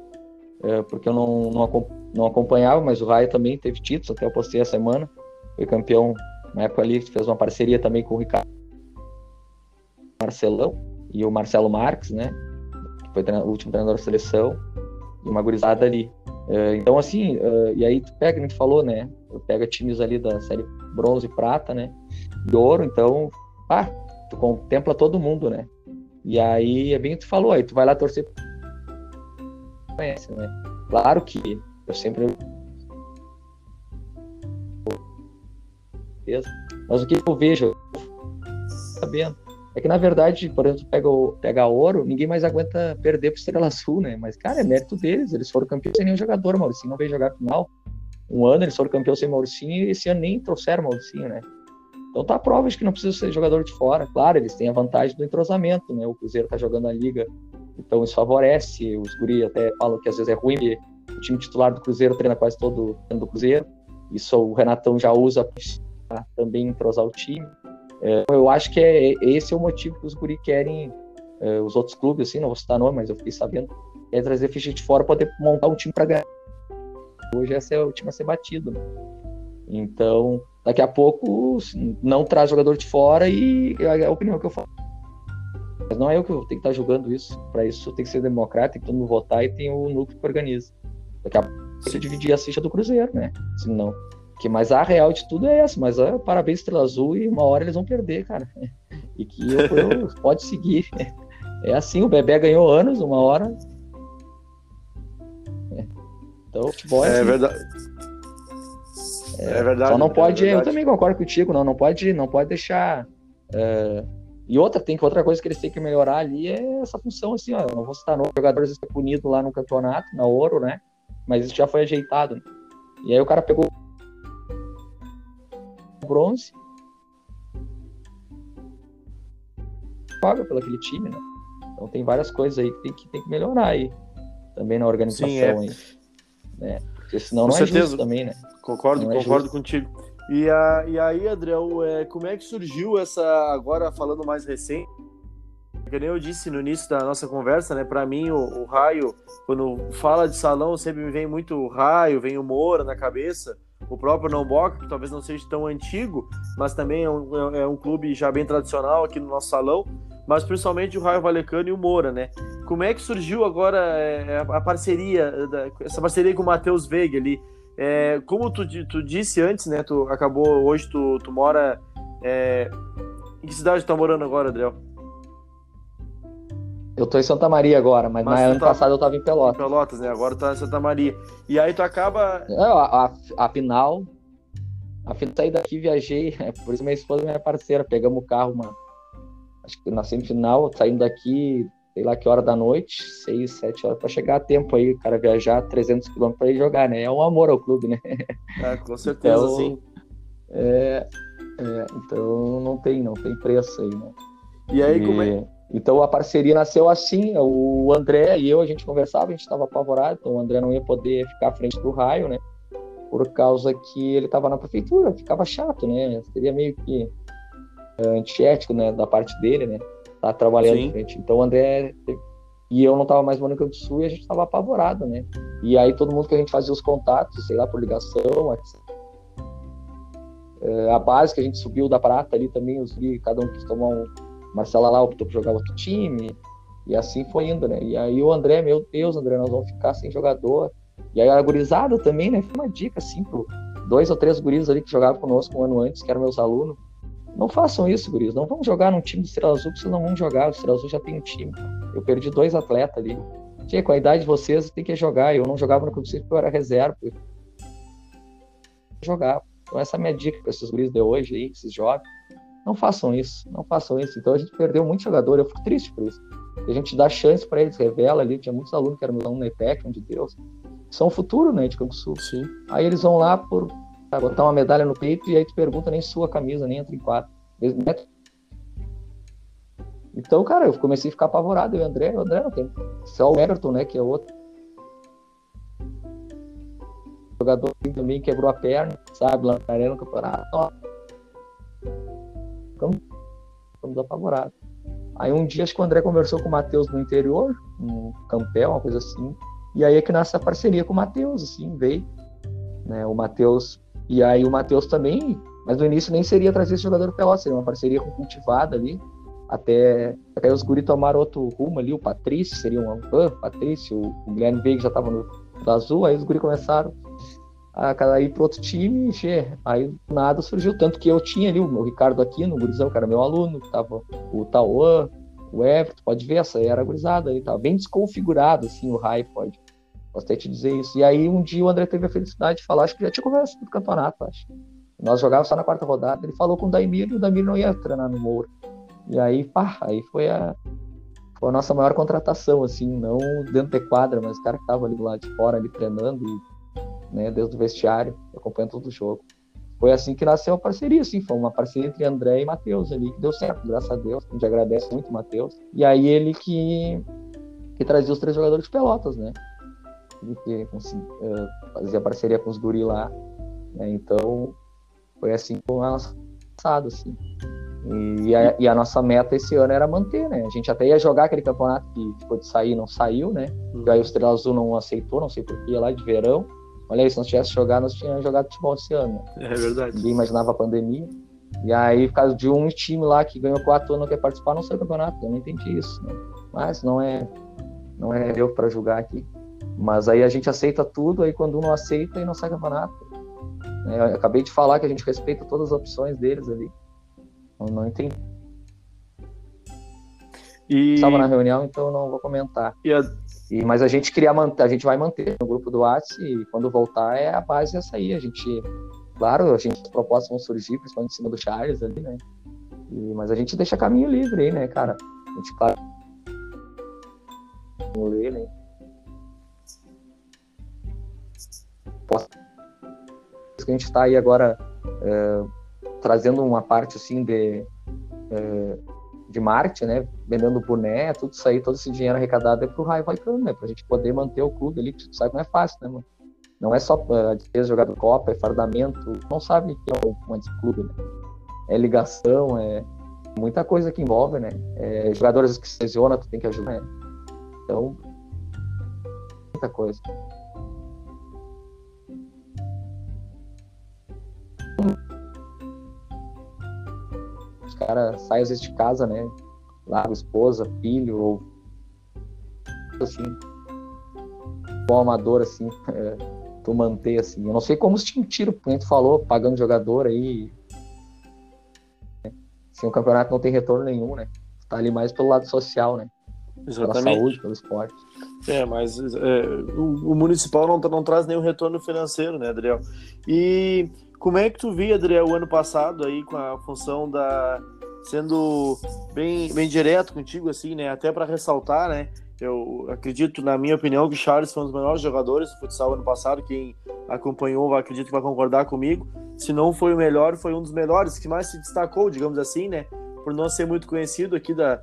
uh, porque eu não, não, não, acompanhava, mas o Raio também teve títulos, até eu postei a semana, foi campeão na época ali, fez uma parceria também com o Ricardo Marcelão e o Marcelo Marques, né? Que foi o último treinador da seleção, e uma gurizada ali. Uh, então, assim, uh, e aí tu pega, a gente falou, né? Pega times ali da série bronze e prata, né? E ouro, então, ah, tu contempla todo mundo, né? E aí é bem o que tu falou, aí tu vai lá torcer. Conhece, né? Claro que eu sempre. Mas o que eu vejo, sabendo, é que, na verdade, por exemplo, pega, o, pega ouro, ninguém mais aguenta perder pro Estrela Sul, né? Mas, cara, é mérito deles. Eles foram campeões sem nenhum jogador. Mauricinho não veio jogar final. Um ano eles foram campeões sem Mauricinho e esse ano nem trouxeram Mauricinho, né? Então tá a prova de que não precisa ser jogador de fora. Claro, eles têm a vantagem do entrosamento, né? O Cruzeiro tá jogando a liga, então isso favorece. Os guri até falam que às vezes é ruim, porque o time titular do Cruzeiro treina quase todo ano do Cruzeiro. Isso o Renatão já usa para também entrosar o time. É, eu acho que é, esse é o motivo que os guri querem, é, os outros clubes, assim, não vou citar nome, mas eu fiquei sabendo, é trazer ficha de fora para poder montar um time para ganhar. Hoje esse é o time a ser batido. Né? Então, daqui a pouco não traz jogador de fora e é a opinião que eu falo. Mas não é eu que tenho que estar jogando isso. Para isso tem que ser democrático, tem que todo mundo votar e tem o núcleo que organiza. Daqui a pouco você dividir a ficha do Cruzeiro, né? Senão que, mas a real de tudo é essa. Mas ó, parabéns, Estrela Azul, e uma hora eles vão perder, cara. E que eu, eu, pode seguir. É assim, o Bebê ganhou anos, uma hora. Então, futebol é, é assim. verdade. É, é, verdade. Só não é pode. É eu também concordo contigo, não. Não pode, não pode deixar. É... E outra, tem que outra coisa que eles têm que melhorar ali é essa função, assim, ó. Não vou citar novo jogadores ser punido lá no campeonato, na ouro, né? Mas isso já foi ajeitado. Né? E aí o cara pegou bronze. Paga pelo aquele time, né? Então tem várias coisas aí que tem que, tem que melhorar aí. Também na organização Sim, é. aí. Né? Porque senão Com não certeza. é justo também, né? Concordo, não é concordo é contigo. E, a, e aí, Adriel, é, como é que surgiu essa, agora falando mais recente, que nem eu disse no início da nossa conversa, né? Para mim, o, o, raio, quando fala de salão, sempre me vem muito o raio, vem o Moura na cabeça o próprio Namboca, que talvez não seja tão antigo, mas também é um, é um clube já bem tradicional aqui no nosso salão, mas principalmente o Raio Valecano e o Moura, né? Como é que surgiu agora é, a parceria, essa parceria com o Matheus Veiga ali? É, como tu, tu disse antes, né? Tu acabou, hoje tu, tu mora. É, em que cidade tu tá morando agora, Adriel? Eu tô em Santa Maria agora, mas, mas ano tá... passado eu tava em Pelotas. Pelotas, né? Agora tá em Santa Maria. E aí tu acaba. É, a, final. A final saí daqui, viajei. É, por isso minha esposa é minha parceira. Pegamos o carro, uma. Acho que na semifinal, saindo daqui, sei lá que hora da noite, seis, sete horas, para chegar a tempo aí, o cara viajar 300 quilômetros para ir jogar, né? É um amor ao clube, né? É, com certeza, então, sim. É, é, então não tem, não tem preço aí, né? E aí, e... como é? Então a parceria nasceu assim, o André e eu, a gente conversava, a gente estava apavorado, então o André não ia poder ficar à frente do raio, né? Por causa que ele estava na prefeitura, ficava chato, né? Seria meio que uh, antiético, né, da parte dele, né? Tá trabalhando Sim. frente. Então o André e eu não estava mais morando no Rio do Sul e a gente estava apavorado, né? E aí todo mundo que a gente fazia os contatos, sei lá, por ligação, uh, a base que a gente subiu da prata ali também, os cada um quis tomar um Marcela lá optou por jogar outro time, e assim foi indo, né? E aí o André, meu Deus, André, nós vamos ficar sem jogador. E aí a gurizada também, né? Foi uma dica, assim, pro dois ou três guris ali que jogavam conosco um ano antes, que eram meus alunos. Não façam isso, guris. Não vamos jogar num time do Estrela Azul, porque vocês não vão jogar. O Estrela Azul já tem um time. Eu perdi dois atletas ali. Tinha, com a idade de vocês, tem que jogar. Eu não jogava no clube porque eu era reserva. Eu jogava. Então essa é a minha dica para esses guris de hoje aí, que vocês jogam. Não façam isso, não façam isso. Então a gente perdeu muito jogador, eu fico triste por isso. A gente dá chance para eles, revela ali, tinha muitos alunos que eram alunos na ETEC, de Deus, são o futuro, né, de Campo Sul. Sim. Aí eles vão lá por botar uma medalha no peito e aí tu pergunta nem sua camisa, nem entra em quatro. Então, cara, eu comecei a ficar apavorado, eu o André, o André não tem. Só o Everton, né, que é outro. jogador também quebrou a perna, sabe, lá na arena no campeonato. Ficamos, ficamos apavorados. Aí um dia acho que o André conversou com o Matheus no interior, no Campel, uma coisa assim. E aí é que nasce a parceria com o Matheus, assim, veio. Né, o Matheus. E aí o Matheus também, mas no início nem seria trazer esse jogador pelo seria uma parceria com cultivada ali. Até, até os guri tomaram outro rumo ali, o Patrício seria um o Patrício, o Guilherme Veiga já estava no, no azul, aí os guri começaram a cada ir para outro time, e aí nada surgiu. Tanto que eu tinha ali o, Ricardo aqui no gurizão, que era meu aluno, que tava o Tauan, o Everton, pode ver, essa era gurizada ali, tava bem desconfigurado, assim, o raio, pode. Posso até te dizer isso. E aí um dia o André teve a felicidade de falar, acho que já tinha conversado do campeonato, acho. Nós jogávamos só na quarta rodada, ele falou com o Daimir e o Daimir não ia treinar no Moura. E aí, pá, aí foi a, foi a nossa maior contratação, assim, não dentro de quadra, mas o cara que tava ali do lado de fora, ali treinando e né, desde o vestiário, acompanhando todo o jogo. Foi assim que nasceu a parceria, assim, foi uma parceria entre André e Matheus ali, que deu certo, graças a Deus, a gente agradece muito o Matheus. E aí ele que, que trazia os três jogadores de Pelotas, né? Ele que uh, fazia parceria com os guri lá, né? Então, foi assim com nosso passado, assim. E a, e a, nossa meta esse ano era manter, né? A gente até ia jogar aquele campeonato que ficou de sair não saiu, né? Uhum. E aí o Estrela Azul não aceitou, não sei porquê, lá de verão. Olha aí, se nós tivesse jogado, nós tínhamos jogado futebol esse ano. É verdade. Ninguém imaginava a pandemia. E aí, por causa de um time lá que ganhou quatro anos não quer participar, não sei o campeonato. Eu não entendi isso. Né? Mas não é, não é eu para julgar aqui. Mas aí a gente aceita tudo, aí quando um não aceita, aí não sai campeonato. É, eu acabei de falar que a gente respeita todas as opções deles ali. Eu não entendi. E... Estava na reunião, então não vou comentar. E a, e, mas a gente queria manter, a gente vai manter no grupo do WhatsApp e quando voltar é a base essa aí. A gente, claro, a gente, as propostas vão surgir, principalmente em cima do Charles ali, né? E, mas a gente deixa caminho livre aí, né, cara? A gente, claro, ler, né? Que a gente está aí agora é, trazendo uma parte assim de é, de marketing, né? Vendendo boné, tudo isso aí, todo esse dinheiro arrecadado é pro Raio Vallecano, né? Pra gente poder manter o clube ali, que tu sabe não é fácil, né, mano? Não é só uh, despesa jogar do Copa, é fardamento, não sabe que é um clube, né? É ligação, é muita coisa que envolve, né? É, jogadores que se lesionam, tu tem que ajudar, né? Então, muita coisa. Cara sai às vezes de casa, né? Larga esposa, filho, ou assim, bom amador, assim, é, tu manter, assim. Eu não sei como se tiro, como tu falou, pagando jogador aí. Né? Assim, o campeonato não tem retorno nenhum, né? Tá ali mais pelo lado social, né? Exatamente. Pela saúde, pelo esporte. É, mas é, o, o, municipal não, não traz nenhum retorno financeiro, né, Adriel? E como é que tu via, Adriel, o ano passado aí com a função da sendo bem, bem direto contigo assim, né? Até para ressaltar, né? Eu acredito, na minha opinião, que Charles foi um dos melhores jogadores do futsal ano passado. Quem acompanhou, acredito que vai concordar comigo. Se não foi o melhor, foi um dos melhores que mais se destacou, digamos assim, né? Por não ser muito conhecido aqui da,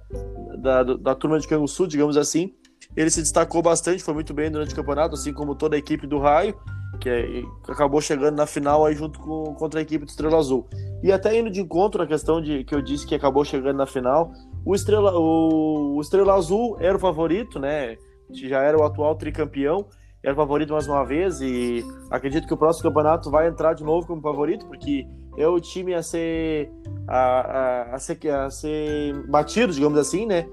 da, da turma de Canguçu, digamos assim. Ele se destacou bastante, foi muito bem durante o campeonato, assim como toda a equipe do Raio que, é, acabou chegando na final aí junto com contra a equipe do Estrela Azul. E até indo de encontro à questão de que eu disse que acabou chegando na final, o Estrela, o, o Estrela Azul era o favorito, né? Já era o atual tricampeão, era o favorito mais uma vez e acredito que o próximo campeonato vai entrar de novo como favorito, porque é o time a ser a, a, a ser, a ser batido, digamos assim, né?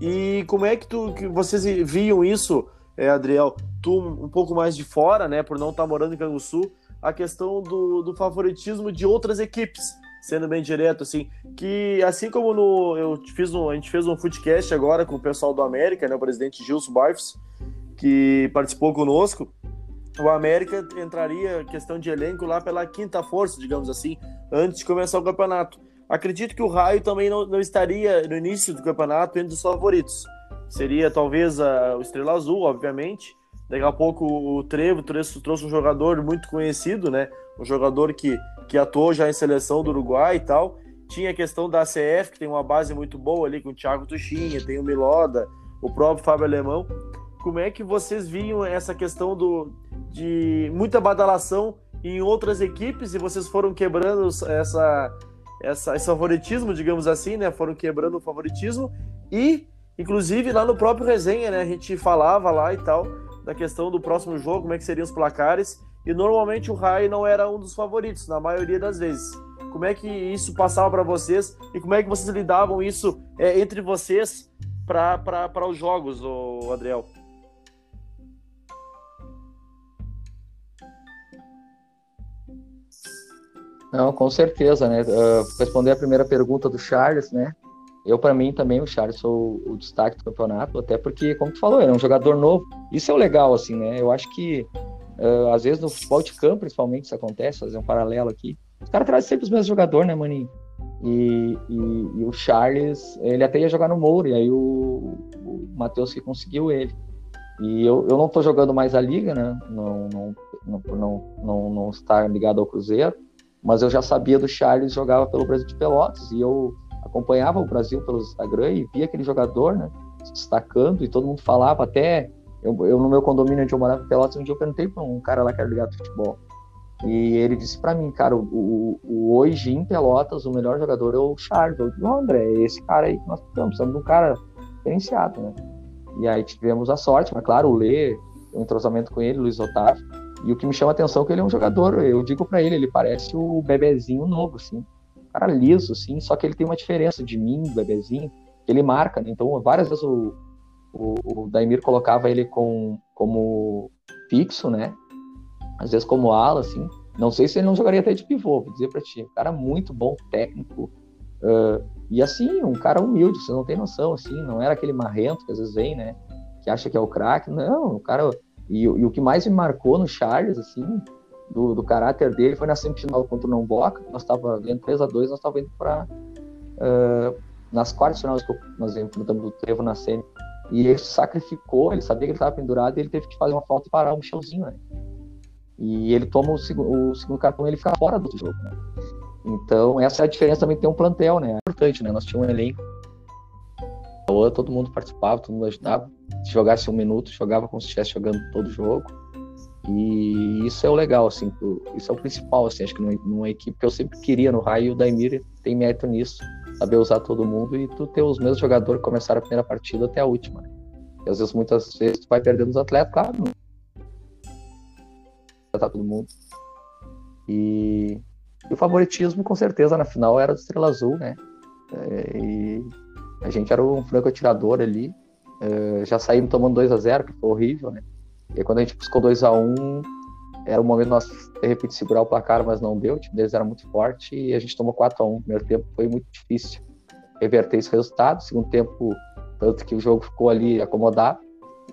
E como é que, tu, que vocês viam isso, é, Adriel? Tu um pouco mais de fora, né, por não estar tá morando em Canguçu, a questão do, do favoritismo de outras equipes, sendo bem direto, assim, que assim como no, eu fiz um, a gente fez um footcast agora com o pessoal do América, né, o presidente Gilson Barfs, que participou conosco, o América entraria questão de elenco lá pela quinta força, digamos assim, antes de começar o campeonato. Acredito que o Raio também não, não estaria no início do campeonato entre os favoritos. Seria talvez a, o Estrela Azul, obviamente, Daqui a pouco o Trevo trouxe, trouxe um jogador muito conhecido, né? Um jogador que, que atuou já em seleção do Uruguai e tal. Tinha a questão da ACF, que tem uma base muito boa ali com o Thiago Tuchinha, tem o Miloda, o próprio Fábio Alemão. Como é que vocês viam essa questão do, de muita badalação em outras equipes e vocês foram quebrando essa, essa, esse favoritismo, digamos assim, né? Foram quebrando o favoritismo e, inclusive, lá no próprio resenha, né? A gente falava lá e tal da questão do próximo jogo, como é que seriam os placares e normalmente o Rai não era um dos favoritos, na maioria das vezes. Como é que isso passava para vocês e como é que vocês lidavam isso é, entre vocês para os jogos, o Adriel? Não, com certeza, né? Uh, responder a primeira pergunta do Charles, né? Eu, para mim, também, o Charles sou o destaque do campeonato, até porque, como tu falou, ele é um jogador novo. Isso é o legal, assim, né? Eu acho que, uh, às vezes, no futebol de campo, principalmente, isso acontece, fazer um paralelo aqui. Os caras trazem sempre os mesmos jogadores, né, maninho? E, e, e, o Charles, ele até ia jogar no Moura, e aí o, o Matheus que conseguiu ele. E eu, eu não tô jogando mais a liga, né? Não, não, não, não, não, não estar ligado ao Cruzeiro, mas eu já sabia do Charles, jogava pelo Brasil de Pelotas, e eu acompanhava o Brasil pelo Instagram e via aquele jogador, né, se destacando e todo mundo falava até eu, eu no meu condomínio onde eu morava em Pelotas um dia eu perguntei para um cara lá que era ligado ao futebol e ele disse para mim, cara, o, o, o, hoje em Pelotas o melhor jogador é o Charles. Eu disse, André, é esse cara aí que nós precisamos, precisamos de um cara diferenciado, né? E aí tivemos a sorte, mas claro, o Lê, o entrosamento com ele, Luiz Otávio. E o que me chama a atenção é que ele é um jogador, eu digo para ele, ele parece o bebezinho novo, assim cara liso, assim, só que ele tem uma diferença de mim, bebezinho, ele marca, né? Então, várias vezes o, o, o Daimir colocava ele com, como fixo, né? Às vezes como ala, assim. Não sei se ele não jogaria até de pivô, vou dizer pra ti. Um cara muito bom, técnico. Uh, e assim, um cara humilde, você não tem noção, assim. Não era aquele marrento que às vezes vem, né? Que acha que é o craque. Não, o cara... E, e, o que mais me marcou no Charles, assim, do, do caráter dele foi na semifinal contra o Namboca, nós estávamos vendo 3 a 2 nós estávamos indo para uh, nas quartas finais que nós enfrentamos o Trevo na semi. E ele sacrificou, ele sabia que ele estava pendurado e ele teve que fazer uma falta e parar o Michelzinho, né? E ele toma o, seg o segundo cartão e ele fica fora do jogo, né? Então, essa é a diferença também ter um plantel, né? É importante, né? Nós tínhamos um elenco. Todo mundo participava, todo mundo ajudava. Se jogasse um minuto, jogava como se estivesse jogando todo o jogo. E isso é o legal, assim, isso é o principal, assim, acho que numa, equipe que eu sempre queria no Raio, o Daimir tem mérito nisso, saber usar todo mundo e tu ter os mesmos jogadores que começaram a primeira partida até a última. Né? E às vezes, muitas vezes, tu vai perdendo os atletas, claro, tá todo mundo. E, e, o favoritismo, com certeza, na final era do Estrela Azul, né? É, e a gente era um franco atirador ali, é, já saímos tomando 2 a 0 que foi horrível, né? E quando a gente buscou 2 a 1 um, era o momento de nós, de repente, segurar o placar, mas não deu. O time deles era muito forte e a gente tomou 4 a 1 O primeiro tempo foi muito difícil reverter esse resultado. O segundo tempo, tanto que o jogo ficou ali acomodado,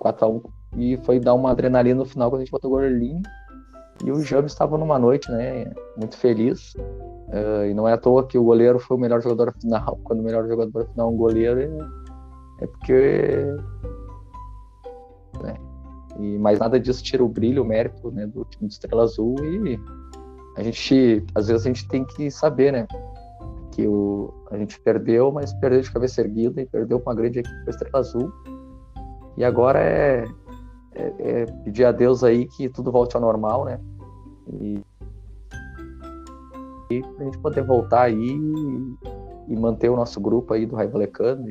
4 a 1 E foi dar uma adrenalina no final quando a gente botou o goleirinho. E o James estava numa noite, né, muito feliz. Uh, e não é à toa que o goleiro foi o melhor jogador final. Quando o melhor jogador final é um goleiro, é, é porque e, mas nada disso tira o brilho, o mérito né, do time de Estrela Azul. E a gente, às vezes, a gente tem que saber, né? Que o, a gente perdeu, mas perdeu de cabeça erguida e perdeu com uma grande equipe a Estrela Azul. E agora é, é, é, pedir a Deus aí que tudo volte ao normal, né? E, e a gente poder voltar aí e, e manter o nosso grupo aí do Raiva Lecano.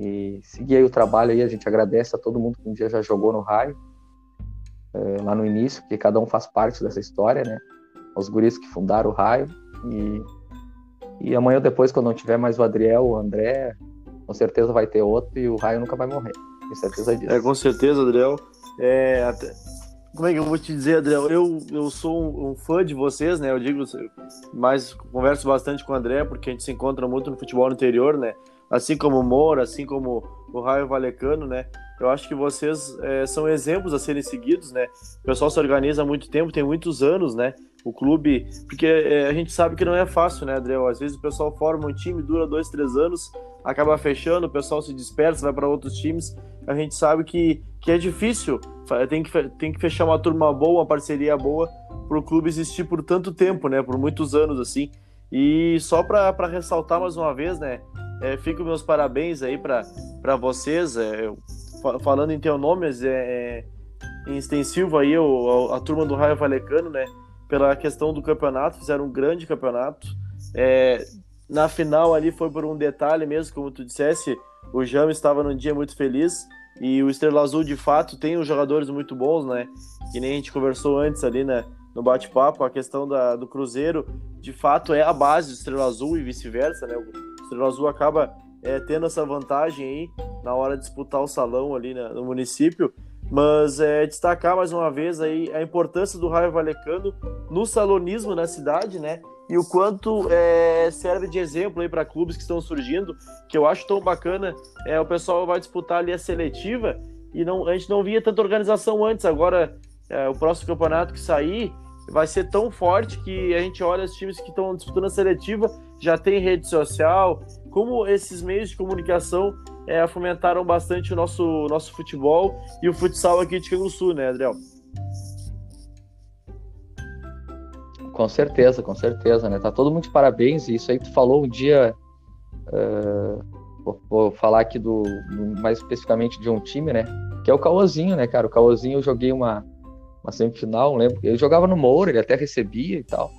E, seguir aí o trabalho aí, a gente agradece a todo mundo que um dia já jogou no raio, é, lá no início, porque cada um faz parte dessa história, né? Os guris que fundaram o raio. E, e amanhã depois, quando não tiver mais o Adriel, o André, com certeza vai ter outro e o raio nunca vai morrer. Certeza disso. É, com certeza, Adriel. É, até... Como é que eu vou te dizer, Adriel? Eu, eu sou um fã de vocês, né? Eu digo, mas converso bastante com o André, porque a gente se encontra muito no futebol no interior, né? Assim como o Moura, assim como o Raio Valecano, né? Eu acho que vocês é, são exemplos a serem seguidos, né? O pessoal se organiza há muito tempo, tem muitos anos, né? O clube, porque é, a gente sabe que não é fácil, né, Adriel? Às vezes o pessoal forma um time, dura dois, três anos, acaba fechando, o pessoal se dispersa, vai para outros times. A gente sabe que, que é difícil, tem que, tem que fechar uma turma boa, uma parceria boa, para o clube existir por tanto tempo, né? Por muitos anos, assim. E só para ressaltar mais uma vez, né? É, fico meus parabéns aí para vocês. É, falando em teu nome, é, em extensivo aí o, a, a, turma do Raio Valecano, né? Pela questão do campeonato, fizeram um grande campeonato. É, na final ali foi por um detalhe mesmo, como tu dissesse, o Jame estava num dia muito feliz e o Estrela Azul de fato tem os jogadores muito bons, né? Que nem a gente conversou antes ali, né? No bate-papo, a questão da, do Cruzeiro de fato é a base do Estrela Azul e vice-versa, né? O Estrela Azul acaba é, tendo essa vantagem aí na hora de disputar o salão ali né, no município. Mas é, destacar mais uma vez aí a importância do Raio Valecano no salonismo na cidade, né? E o quanto é, serve de exemplo aí para clubes que estão surgindo, que eu acho tão bacana. É, o pessoal vai disputar ali a seletiva e não, a gente não via tanta organização antes. Agora, é, o próximo campeonato que sair vai ser tão forte que a gente olha os times que estão disputando a seletiva, já tem rede social, como esses meios de comunicação é, fomentaram bastante o nosso, nosso futebol e o futsal aqui de Canguçu, né, Adriel? Com certeza, com certeza, né? Tá todo mundo de parabéns. E isso aí tu falou um dia. Uh, vou, vou, falar aqui do, mais especificamente de um time, né? Que é o Cauãzinho, né, cara? O Cauãzinho eu joguei uma, uma semifinal, lembro. Ele jogava no Moura, ele até recebia e tal.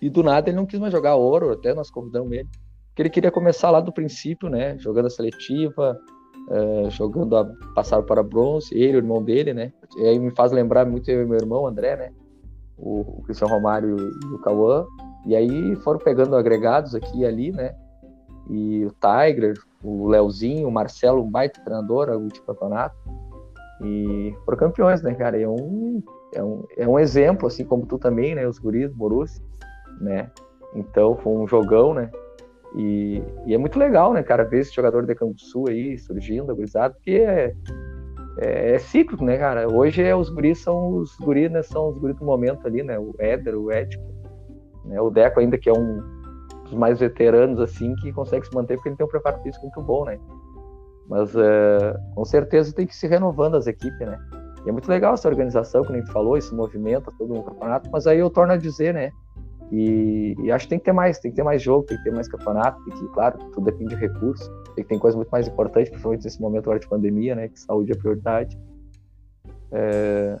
E do nada ele não quis mais jogar ouro, até nós convidamos ele que ele queria começar lá do princípio, né? Jogando a seletiva, uh, jogando a passar para bronze, ele, o irmão dele, né? E aí me faz lembrar muito eu e meu irmão André, né? O, o Cristiano Romário e o Cauã. E aí foram pegando agregados aqui e ali, né? E o Tiger, o Leozinho, o Marcelo, um baita treinador, o último campeonato. E foram campeões, né, cara? É um, é um, é um exemplo, assim como tu também, né? Os guris, Borussia, né? Então foi um jogão, né? E, e, é muito legal, né, cara, ver esse jogador de Sul aí surgindo, agorizado, porque é, é, é cíclico, né, cara? Hoje é, os guris são os guris, né, são os guris do momento ali, né? O Éder, o Ético, né? O Deco ainda que é um dos mais veteranos, assim, que consegue se manter porque ele tem um preparo físico muito bom, né? Mas é, com certeza tem que se renovando as equipes, né? E é muito legal essa organização, como a gente falou, esse movimento todo no campeonato, mas aí eu torno a dizer, né? E, e, acho que tem que ter mais, tem que ter mais jogo, tem que ter mais campeonato, tem que, claro, tudo depende de recursos, tem que ter coisa muito mais importante, principalmente nesse momento agora de pandemia, né, que saúde é prioridade. É,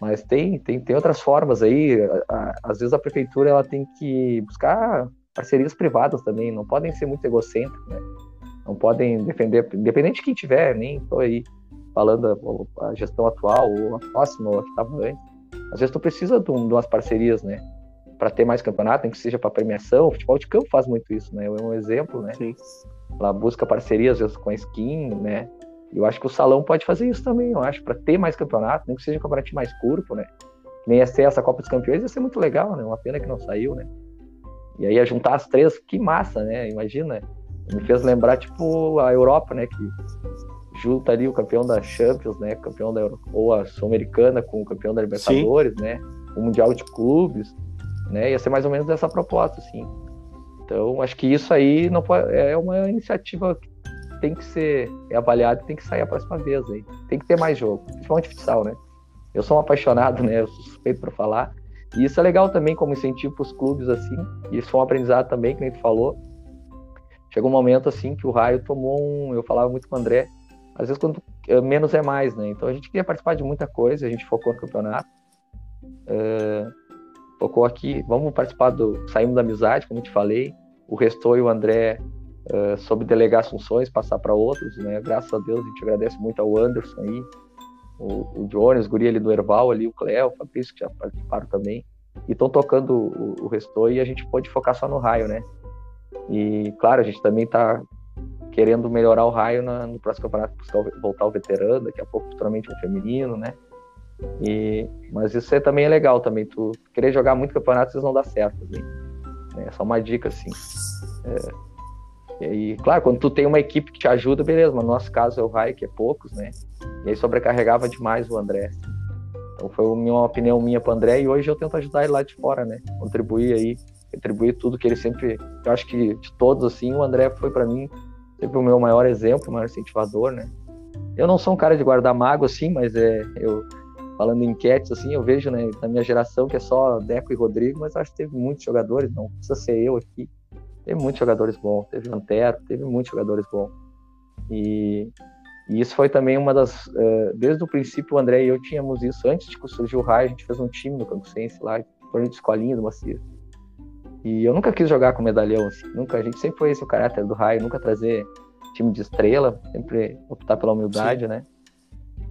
mas tem, tem, tem outras formas aí, a, a, às vezes a prefeitura ela tem que buscar parcerias privadas também, não podem ser muito egocêntricos, né, não podem defender, independente de quem tiver, nem estou aí falando a, a, gestão atual, ou a próxima, ou a que estava antes, às vezes tu precisa de, um, de umas parcerias, né, para ter mais campeonato, nem que seja para premiação. O futebol de campo faz muito isso, né? É um exemplo, né? Sim. Ela busca parcerias, às vezes, com a skin, né? Eu acho que o salão pode fazer isso também, eu acho, para ter mais campeonato, nem que seja um campeonato mais curto, né? Nem ia ser essa Copa dos Campeões, ia ser muito legal, né? Uma pena que não saiu, né? E aí, a juntar as três, que massa, né? Imagina. Me fez lembrar, tipo, a Europa, né? Que junta ali o campeão da Champions, né? Campeão da Euro... ou a Sul-Americana com o campeão da Libertadores, Sim. né? O Mundial de Clubes né? Ia ser mais ou menos essa proposta, assim. Então, acho que isso aí não pode, é uma iniciativa que tem que ser avaliada e tem que sair a próxima vez aí. Tem que ter mais jogo, principalmente futsal, né? Eu sou um apaixonado, né? Eu sou suspeito para falar. E isso é legal também como incentivo para os clubes, assim. E isso foi um aprendizado também, que a gente falou. Chegou um momento, assim, que o Raio tomou um... Eu falava muito com o André. Às vezes, quando é, menos é mais, né? Então, a gente queria participar de muita coisa. A gente focou no campeonato. Uh, tocou aqui, vamos participar do Saímos da Amizade, como eu te falei. O Restor e o André uh, soube delegar as funções, passar para outros, né? Graças a Deus, a gente agradece muito ao Anderson aí, o, o Jones, o Guri ali do Erval, ali, o Cléo, o Fabrício, que já participaram também. E estão tocando o, o e a gente pode focar só no raio, né? E, claro, a gente também está querendo melhorar o raio na, no próximo campeonato, buscar voltar o veterano, daqui a pouco futuramente um feminino, né? E, mas isso é, também é legal também. Tu querer jogar muito campeonato, vocês não dá certo. Assim. É só uma dica assim. É, e claro, quando tu tem uma equipe que te ajuda, beleza, mas no nosso caso é o Rai, que é poucos, né? E aí sobrecarregava demais o André. Então foi uma opinião minha para o André e hoje eu tento ajudar ele lá de fora, né? Contribuir aí, retribuir tudo que ele sempre. Eu acho que de todos, assim, o André foi para mim sempre o meu maior exemplo, o maior incentivador, né? Eu não sou um cara de guardar mágoa, assim, mas é, eu, falando em enquetes, assim, eu vejo, né, na minha geração, que é só Deco e Rodrigo, mas acho que teve muitos jogadores, não precisa ser eu aqui. Teve muitos jogadores bons, teve Antero, teve muitos jogadores bons. E, E isso foi também uma das. Uh, desde o princípio, o André e eu tínhamos isso. Antes de surgir o raio, a gente fez um time no Campucense lá, torneio de escolinha do Macia. E eu nunca quis jogar com medalhão, assim. Nunca, a gente sempre foi esse o caráter do raio, nunca trazer time de estrela, sempre optar pela humildade, Sim. né?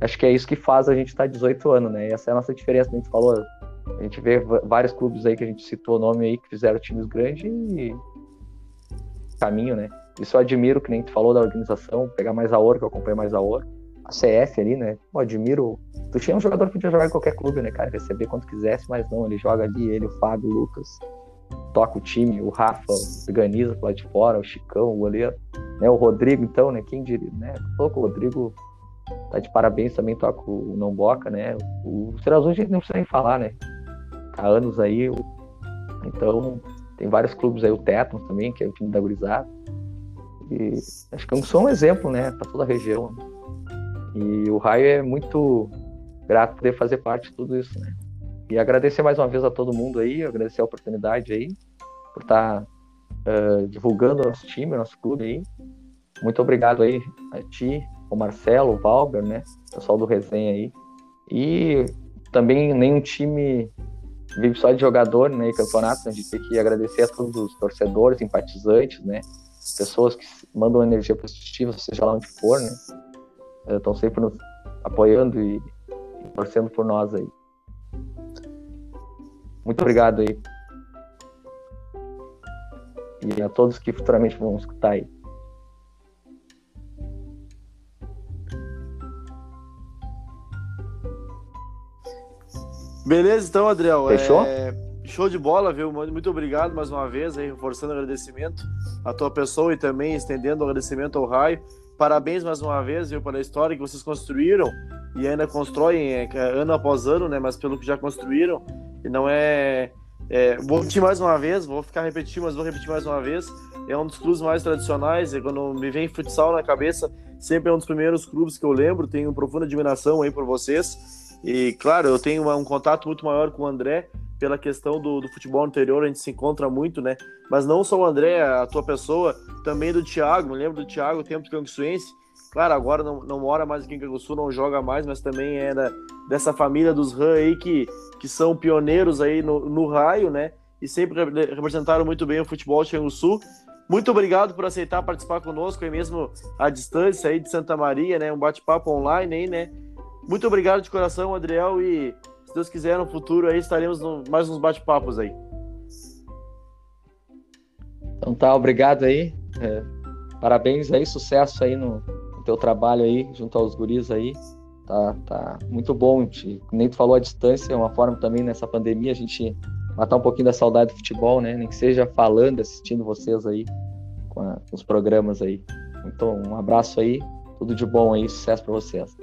Acho que é isso que faz a gente estar tá 18 anos, né? E essa é a nossa diferença, a gente falou. A gente vê vários clubes aí que a gente citou o nome aí que fizeram times grandes e caminho, né? Isso eu admiro, que nem tu falou da organização, pegar mais a ouro, que eu acompanhei mais a ouro. A CF ali, né? Eu admiro. Tu tinha um jogador que podia jogar em qualquer clube, né, cara? Receber quanto quisesse, mas não, ele joga ali, ele, o Fábio, o Lucas, toca o time, o Rafa organiza lado de fora, o Chicão, o goleiro, né? O Rodrigo, então, né? Quem diria, né? Pouco, o Rodrigo tá de parabéns também, toca o Não Boca, né? O Serrazão a gente não precisa nem falar, né? Há anos aí, então tem vários clubes aí, o Tetons também, que é o time da Gurizada. E acho que é só um exemplo, né, para toda a região. E o Raio é muito grato poder fazer parte de tudo isso, né? E agradecer mais uma vez a todo mundo aí, agradecer a oportunidade aí, por estar tá, uh, divulgando nosso time, nosso clube aí. Muito obrigado aí a ti, o Marcelo, o Valber, né? Pessoal do Resenha aí. E também nenhum time vive só de jogador, né? E campeonato, a gente tem que agradecer a todos os torcedores, simpatizantes, né? pessoas que mandam energia positiva, seja lá onde for, né? Estão sempre nos apoiando e torcendo por nós aí. Muito obrigado aí. E a todos que futuramente vão escutar aí. Beleza, então, Adriel. Fechou? É... Show de bola, viu? Muito obrigado mais uma vez, aí, reforçando o agradecimento à tua pessoa e também estendendo o agradecimento ao Raio. Parabéns mais uma vez, viu, pela história que vocês construíram e ainda constroem é, ano após ano, né? Mas pelo que já construíram, não é, é. Vou repetir mais uma vez, vou ficar repetindo, mas vou repetir mais uma vez. É um dos clubes mais tradicionais, e quando me vem futsal na cabeça, sempre é um dos primeiros clubes que eu lembro. Tenho profunda admiração aí por vocês. E claro, eu tenho um contato muito maior com o André, pela questão do, do, futebol anterior, a gente se encontra muito, né? Mas não só o André, a tua pessoa, também do Thiago, me lembro do Thiago, tempo Canguçuense. Claro, agora não, não mora mais aqui em Canguçu, não joga mais, mas também era dessa família dos RAM aí que, que são pioneiros aí no, no raio, né? E sempre representaram muito bem o futebol de Canguçu. Muito obrigado por aceitar participar conosco, aí mesmo à distância aí de Santa Maria, né? Um bate-papo online aí, né? Muito obrigado de coração, Adriel, e se Deus quiser, no futuro aí estaremos no, mais uns bate-papos aí. Então tá, obrigado aí. É, parabéns aí, sucesso aí no, teu trabalho aí, junto aos guris aí. Tá, tá muito bom. Te, nem tu falou a distância, é uma forma também nessa pandemia a gente matar um pouquinho da saudade do futebol, né? Nem que seja falando, assistindo vocês aí com, a, com os programas aí. Então, um abraço aí, tudo de bom aí, sucesso para vocês.